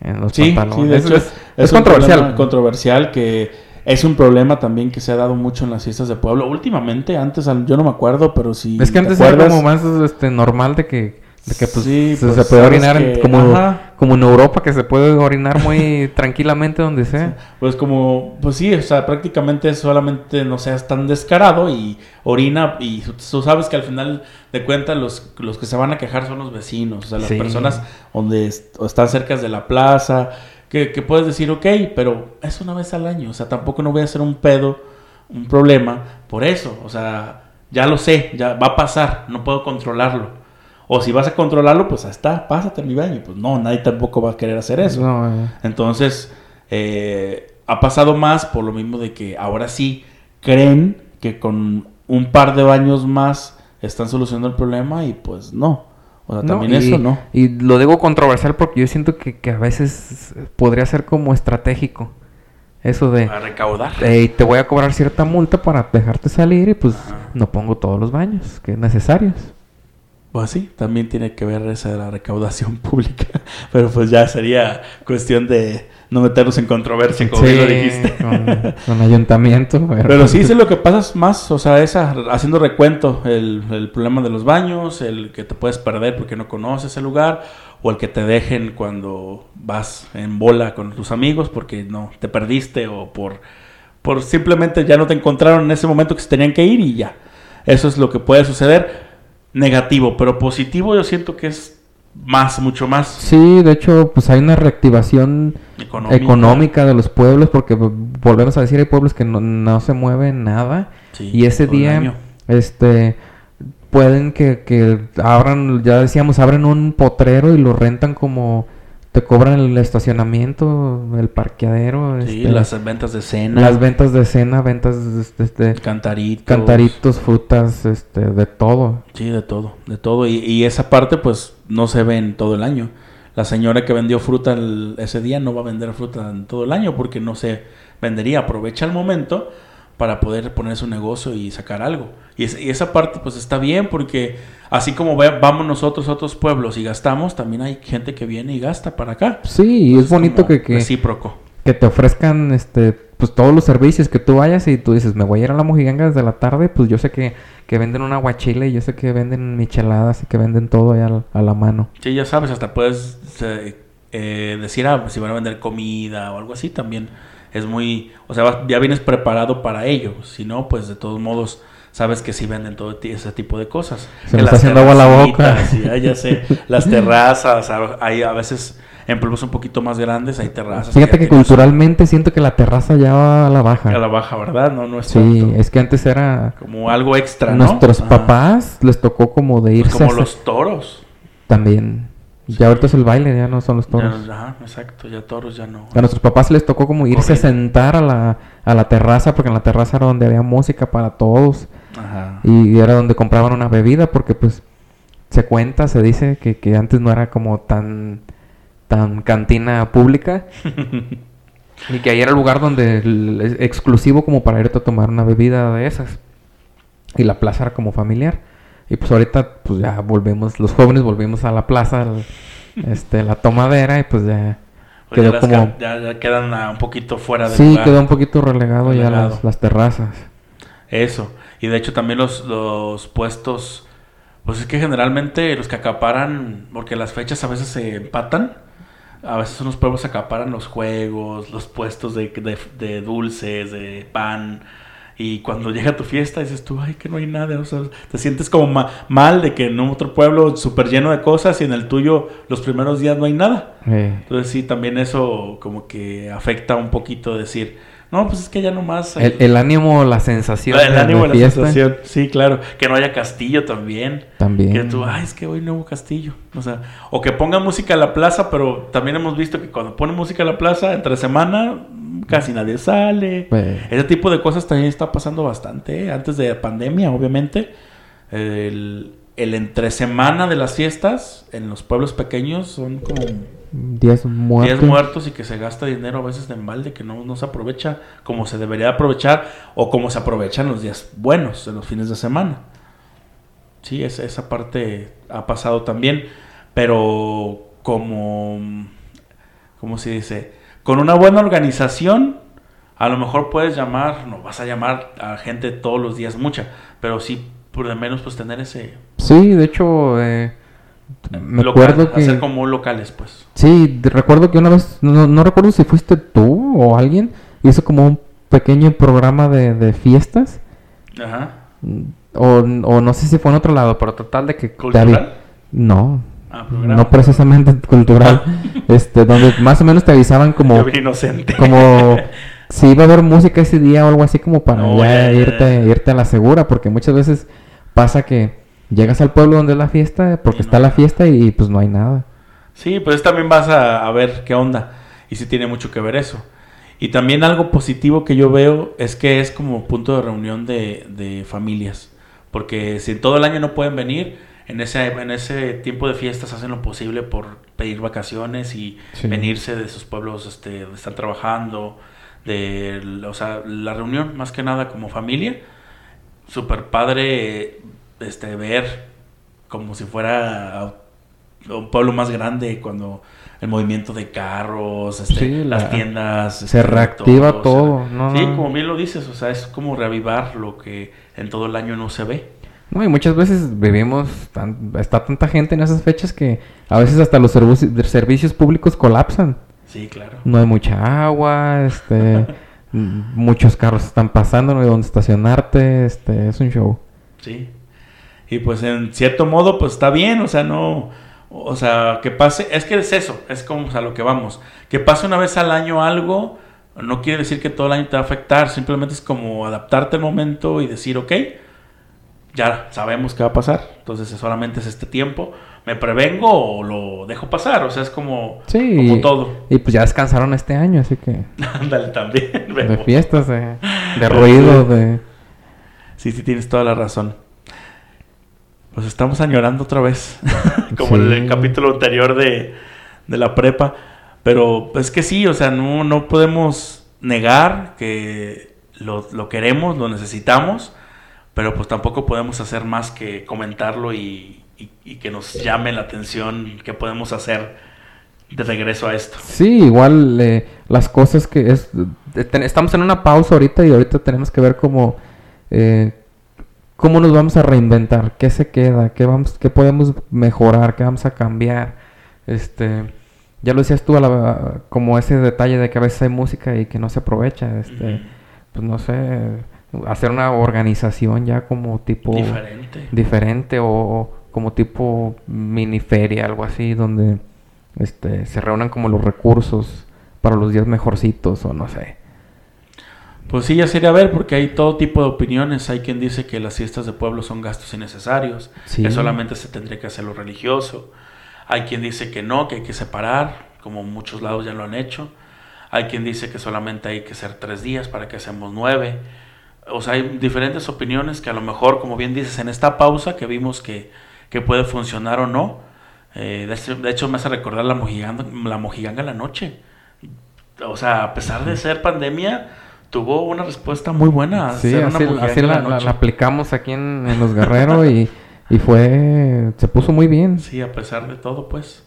en los Sí, pantalones. sí, de es, es- controversial. controversial que es un problema también que se ha dado mucho en las fiestas de pueblo. Últimamente, antes al- yo no me acuerdo, pero si es que te antes era como más este, normal de que, de que pues, Sí, se, pues, se puede orinar en- como, como en Europa, que se puede orinar muy tranquilamente donde sea. Pues como, pues sí, o sea, prácticamente solamente no seas tan descarado y orina y tú sabes que al final de cuentas los, los que se van a quejar son los vecinos, o sea, las Sí. personas donde est- están cerca de la plaza, que, que puedes decir, ok, pero es una vez al año, o sea, tampoco no voy a hacer un pedo, un problema por eso, o sea, ya lo sé, ya va a pasar, no puedo controlarlo. O si vas a controlarlo, pues está, pásate a mi baño. Pues no, nadie tampoco va a querer hacer eso. No, eh, Entonces, eh, ha pasado más por lo mismo de que ahora sí creen que con un par de baños más están solucionando el problema y pues no. O sea, no, también y, eso no. Y lo digo controversial porque yo siento que, que a veces podría ser como estratégico. Eso de, A recaudar. "Ey, te voy a cobrar cierta multa para dejarte salir y pues no pongo todos los baños que necesarios. Pues sí, también tiene que ver esa de la recaudación pública. Pero pues ya sería cuestión de no meternos en controversia, como bien lo dijiste. Con, con ayuntamiento. Pero sí, es lo que pasa es más, o sea, esa, haciendo recuento, el, el problema de los baños, el que te puedes perder porque no conoces el lugar, o el que te dejen cuando vas en bola con tus amigos porque no te perdiste o por, por simplemente ya no te encontraron en ese momento que se tenían que ir y ya. Eso es lo que puede suceder negativo, pero positivo yo siento que es más, mucho más. Sí, de hecho, pues hay una reactivación económica. de los pueblos porque volvemos a decir, hay pueblos que no, no se mueven nada. Sí, y ese día, este, pueden que, que abran, ya decíamos, abren un potrero y lo rentan como, te cobran el estacionamiento, el parqueadero, Sí, este, las ventas de cena, las ventas de cena, ventas este, este, cantaritos. cantaritos, frutas, este, de todo. Sí, de todo, de todo. Y, y esa parte, pues, no se ve en todo el año. La señora que vendió fruta el- ese día no va a vender fruta en todo el año porque no se vendería. Aprovecha el momento para poder poner su negocio y sacar algo. Y, es- y esa parte, pues, está bien porque así como ve- vamos nosotros a otros pueblos y gastamos, también hay gente que viene y gasta para acá. Sí, y Pues es bonito que, que, Recíproco. que te ofrezcan este pues todos los servicios que tú vayas y tú dices me voy a ir a la mojiganga desde la tarde pues yo sé que, que venden un aguachile y yo sé que venden micheladas y que venden todo ahí al- a la mano Sí, ya sabes, hasta puedes eh, eh, decir, ah, si van a vender comida o algo así, también es muy, o sea, ya vienes preparado para ello. Si no, pues de todos modos, sabes que sí venden todo ese tipo de cosas. Se me está haciendo agua la boca. terracitas, y, ah, ya sé, las terrazas, hay a veces en pueblos un poquito más grandes, hay terrazas. fíjate ya que culturalmente siento que la terraza ya va a la baja A la baja, ¿verdad? No, no es sí tanto. es que antes era Como algo extra, ¿no? nuestros Ajá. papás les tocó como de Pues irse como a- los toros. también Ya ahorita es el baile, ya no son los toros. ajá, exacto, ya toros ya no. A nuestros papás les tocó como irse a sentar a la, a la terraza, porque en la terraza era donde había música para todos. Ajá. Y era donde compraban una bebida, porque pues se cuenta, se dice que, que antes no era como tan, tan cantina pública. y que ahí era el lugar donde el- exclusivo como para irte a tomar una bebida de esas. Y la plaza era como familiar. Y pues ahorita pues ya volvemos, los jóvenes volvimos a la plaza, este, la tomadera y pues ya Pues ya, quedó las como... ya- ya quedan un poquito fuera de Sí, lugar. quedó un poquito relegado, ya las, las terrazas. Eso. Y de hecho también los, los puestos, pues es que generalmente los que acaparan, porque las fechas a veces se empatan, a veces unos pueblos acaparan los juegos, los puestos de, de, de dulces, de pan. Y cuando llega tu fiesta dices tú, ay, que no hay nada. O sea, te sientes como ma- mal de que en otro pueblo súper lleno de cosas y en el tuyo los primeros días no hay nada. Entonces sí, también eso como que afecta un poquito decir, no, pues es que ya nomás... el, el ánimo, la sensación el ánimo la fiesta sensación. Sí, claro. Que no haya castillo también. también. Que tú, ay, es que hoy no hubo castillo. O sea, o que pongan música a la plaza, pero también hemos visto que cuando ponen música a la plaza, entre semana, casi nadie sale. Eh, Ese tipo de cosas también está pasando bastante. ¿eh? Antes de la pandemia, obviamente. El, el entre semana de las fiestas en los pueblos pequeños son como días muertos. 10 muertos y que se gasta dinero a veces de embalde que no, no se aprovecha como se debería aprovechar o como se aprovechan los días buenos, en los fines de semana. Sí, es- esa parte ha pasado también, pero como, ¿cómo se dice? Con una buena organización, a lo mejor puedes llamar, no vas a llamar a gente todos los días mucha, pero sí, por lo menos, pues tener ese Sí, de hecho, eh, me local, acuerdo que... hacer como locales, pues. Sí, recuerdo que una vez, no, no recuerdo si fuiste tú o alguien, hizo como un pequeño programa de, de fiestas. Ajá. O, o no sé si fue en otro lado, pero total de que... te ¿Cultural? avi- No, Ah, no precisamente cultural. este, donde más o menos te avisaban como... Yo inocente. como si iba a haber música ese día o algo así como para No, ya irte, irte a la segura, porque muchas veces pasa que llegas al pueblo donde es la fiesta, porque no está la fiesta y, pues no hay nada. Sí, pues también vas a, a ver qué onda. Y sí tiene mucho que ver eso. Y también algo positivo que yo veo es que es como punto de reunión de, de familias. Porque si todo el año no pueden venir, en ese, en ese tiempo de fiestas hacen lo posible por pedir vacaciones y Sí. venirse de sus pueblos este, donde están trabajando. De, o sea, la reunión más que nada como familia. Súper padre este, ver como si fuera un pueblo más grande cuando el movimiento de carros, este, Sí, la- las tiendas. se este, reactiva todo, o sea, ¿no? Sí, como bien lo dices, o sea, es como reavivar lo que en todo el año no se ve. No, y muchas veces vivimos, tan- está tanta gente en esas fechas que a veces hasta los servicios públicos colapsan. Sí, claro. No hay mucha agua, este, muchos carros están pasando, no hay dónde estacionarte, este, es un show. Sí. Y pues en cierto modo, pues está bien, o sea, no, o sea, que pase, es que es eso, es como a lo que vamos, que pase una vez al año algo, no quiere decir que todo el año te va a afectar, simplemente es como adaptarte al momento y decir, ok, ya sabemos qué va a pasar, entonces solamente es este tiempo, me prevengo o lo dejo pasar, o sea, es como, Sí. como todo. Y pues ya descansaron este año, así que Ándale también, de Bebo. fiestas, de, de Pero ruido, de... Sí, sí, tienes toda la razón. Pues estamos añorando otra vez, como en el capítulo anterior de, de la prepa. Pero es que sí, o sea, no, no podemos negar que lo, lo queremos, lo necesitamos, pero pues tampoco podemos hacer más que comentarlo y, y- y que nos llame la atención qué podemos hacer de regreso a esto. Sí, igual eh, las cosas que es... estamos en una pausa ahorita y ahorita tenemos que ver cómo... eh, cómo nos vamos a reinventar, qué se queda, qué vamos, qué podemos mejorar, qué vamos a cambiar. Este, ya lo decías tú, a la- como ese detalle de que a veces hay música y que no se aprovecha. Este, pues no sé, hacer una organización ya como tipo Diferente. diferente o, o como tipo mini feria, algo así, donde este, se reúnan como los recursos para los días mejorcitos o no sé. Pues sí, ya sería ver, porque hay todo tipo de opiniones. Hay quien dice que las fiestas de pueblo son gastos innecesarios, Sí. que solamente se tendría que hacer lo religioso. Hay quien dice que no, que hay que separar, como muchos lados ya lo han hecho. Hay quien dice que solamente hay que ser tres días para que seamos nueve. O sea, hay diferentes opiniones que a lo mejor, como bien dices, en esta pausa que vimos que, que puede funcionar o no. Eh, de, hecho, de, hecho, me hace recordar la mojiganga, la mojiganga en la noche. O sea, a pesar de ser pandemia, tuvo una respuesta muy buena. Sí, así, así la, la, la, aplicamos aquí en, en Los Guerreros y, y, fue, se puso muy bien. Sí, a pesar de todo, pues.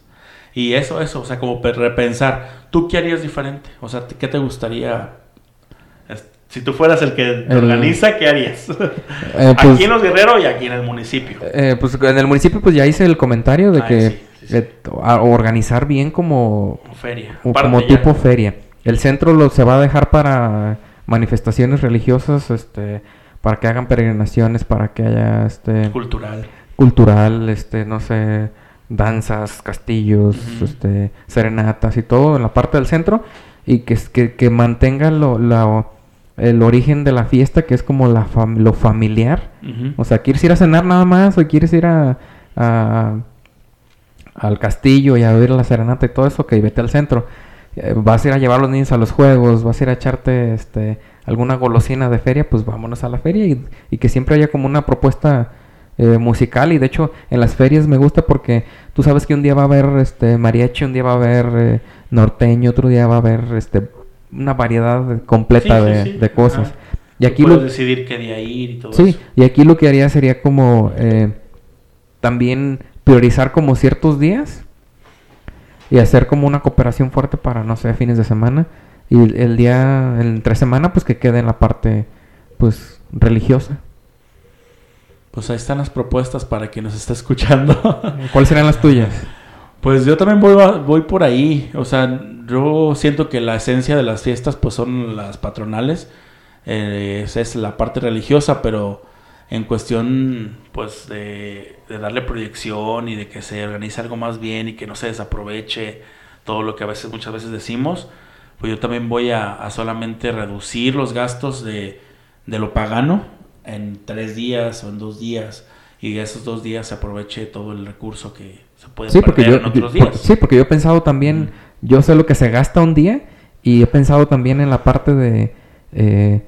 Y eso, eso, o sea, como repensar, ¿tú qué harías diferente? O sea, ¿qué te gustaría? Si tú fueras el que el, organiza, ¿qué harías? Eh, pues, aquí en Los Guerreros y aquí en el municipio. Eh, pues en el municipio pues ya hice el comentario de Ay, que sí, sí, sí. Eh, organizar bien como... Feria. Como tipo ya. feria. El centro lo, se va a dejar para manifestaciones religiosas, este, para que hagan peregrinaciones, para que haya este cultural, cultural, este, no sé, danzas, castillos, uh -huh. este, serenatas y todo en la parte del centro y que que, que mantenga lo, la, el origen de la fiesta que es como la fam lo familiar, uh -huh. o sea, quieres ir a cenar nada más o quieres ir a, a al castillo y a oír la serenata y todo eso, que vete al centro vas a ir a llevar a los niños a los juegos, vas a ir a echarte este alguna golosina de feria, pues vámonos a la feria y, y que siempre haya como una propuesta eh, musical y de hecho en las ferias me gusta porque tú sabes que un día va a haber este mariachi, un día va a haber eh, norteño, otro día va a haber este una variedad completa sí, de, sí, sí. de, cosas. Y aquí puedes lo, decidir qué día ir y todo sí, eso. y aquí lo que haría sería como eh, también priorizar como ciertos días y hacer como una cooperación fuerte para, no sé, fines de semana. Y el, día, entre semana, pues que quede en la parte, pues, religiosa. Pues ahí están las propuestas para quien nos está escuchando. ¿Cuáles serán las tuyas? Pues yo también voy, voy por ahí. O sea, yo siento que la esencia de las fiestas, pues son las patronales. Eh, es la parte religiosa, pero en cuestión pues de, de, darle proyección y de que se organice algo más bien y que no se desaproveche todo lo que a veces muchas veces decimos pues yo también voy a, a solamente reducir los gastos de, de, lo pagano en tres días o en dos días y esos dos días se aproveche todo el recurso que se puede sí, porque yo, en otros días sí porque yo he pensado también mm. yo sé lo que se gasta un día y he pensado también en la parte de eh,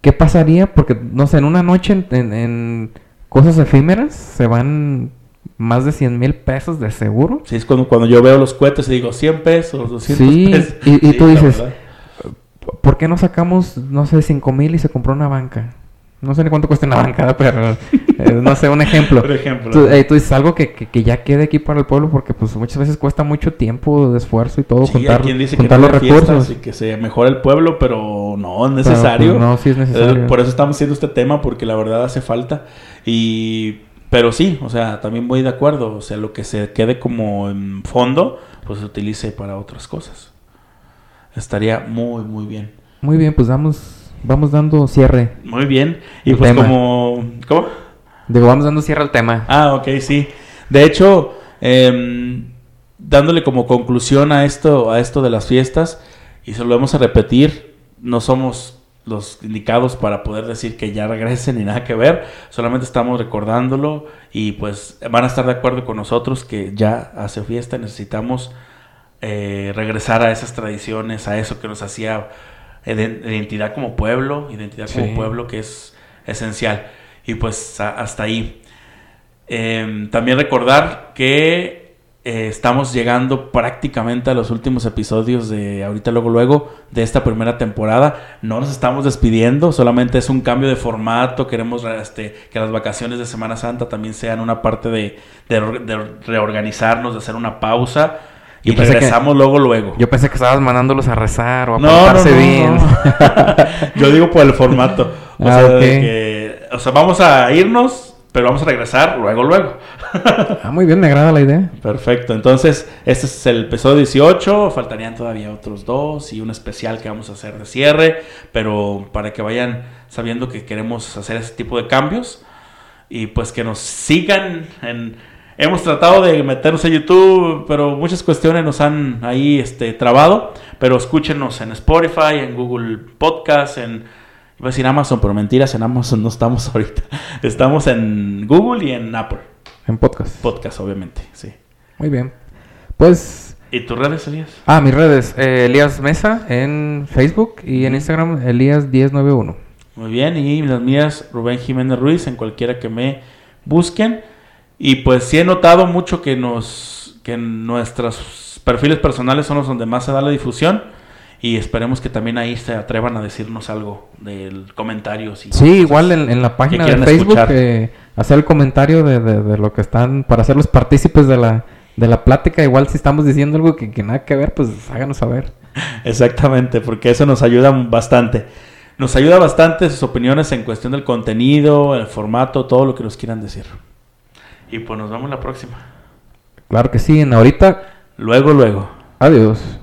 ¿Qué pasaría? Porque, no sé, en una noche en, en, en cosas efímeras se van más de 100 mil pesos de seguro. Sí, es cuando, cuando yo veo los cohetes y digo 100 pesos, 200 sí, pesos. Y, y sí, tú dices, ¿por qué no sacamos, no sé, 5 mil y se compró una banca? No sé ni cuánto cuesta una banca, pero eh, no sé, un ejemplo. Por ejemplo. Tú, eh, tú dices algo que, que, que, ya quede aquí para el pueblo porque pues muchas veces cuesta mucho tiempo, de esfuerzo y todo sí, juntar, quien dice juntar que los recursos. Y que se mejore el pueblo, pero no es necesario. Pero, pues, no, sí es necesario. Eh, por eso estamos haciendo este tema porque la verdad hace falta. Y pero sí, o sea, también voy de acuerdo. O sea, lo que se quede como en fondo, pues se utilice para otras cosas. Estaría muy, muy bien. Muy bien, pues vamos vamos dando cierre. Muy bien. Y pues tema. como... ¿Cómo? Digo, vamos dando cierre al tema. Ah, ok, sí. De hecho, eh, dándole como conclusión a esto, a esto de las fiestas, y se lo vamos a repetir, no somos los indicados para poder decir que ya regresen ni nada que ver, solamente estamos recordándolo y pues van a estar de acuerdo con nosotros que ya hace fiesta, necesitamos eh, regresar a esas tradiciones, a eso que nos hacía identidad como pueblo, identidad sí. como pueblo que es esencial. Y pues a, hasta ahí. Eh, también recordar que eh, estamos llegando prácticamente a los últimos episodios de ahorita luego luego de esta primera temporada. No nos estamos despidiendo, solamente es un cambio de formato. Queremos este, que las vacaciones de Semana Santa también sean una parte de, de, de reorganizarnos, de hacer una pausa y yo regresamos que, luego, luego. Yo pensé que estabas mandándolos a rezar o a no, portarse no, no, bien. yo digo por el formato. O, ah, sea, okay. que, o sea, vamos a irnos, pero vamos a regresar luego, luego. ah, muy bien, me agrada la idea. Perfecto. Entonces, este es el episodio 18. Faltarían todavía otros dos y un especial que vamos a hacer de cierre. Pero para que vayan sabiendo que queremos hacer ese tipo de cambios. Y pues que nos sigan en hemos tratado de meternos a YouTube, pero muchas cuestiones nos han ahí este, trabado. Pero escúchenos en Spotify, en Google Podcast, en iba a decir Amazon, pero mentiras, en Amazon no estamos ahorita. Estamos en Google y en Apple. En podcast. Podcast, obviamente, sí. Muy bien. pues... ¿Y tus redes, Elías? Ah, mis redes. eh, Elías Mesa en Facebook y en Instagram Elías1091. Muy bien, y las mías, Rubén Jiménez Ruiz, en cualquiera que me busquen. Y pues sí he notado mucho que nos que nuestros perfiles personales son los donde más se da la difusión. Y esperemos que también ahí se atrevan a decirnos algo del comentarios. Y Sí, igual en, en la página de Facebook eh, hacer el comentario de, de- de lo que están, para hacerlos partícipes de la, de la plática. Igual si estamos diciendo algo que, que nada que ver, pues háganos saber. Exactamente, porque eso nos ayuda bastante. Nos ayuda bastante sus opiniones en cuestión del contenido, el formato, todo lo que nos quieran decir. Y pues nos vemos la próxima. Claro que sí, en ahorita, Luego, luego. adiós.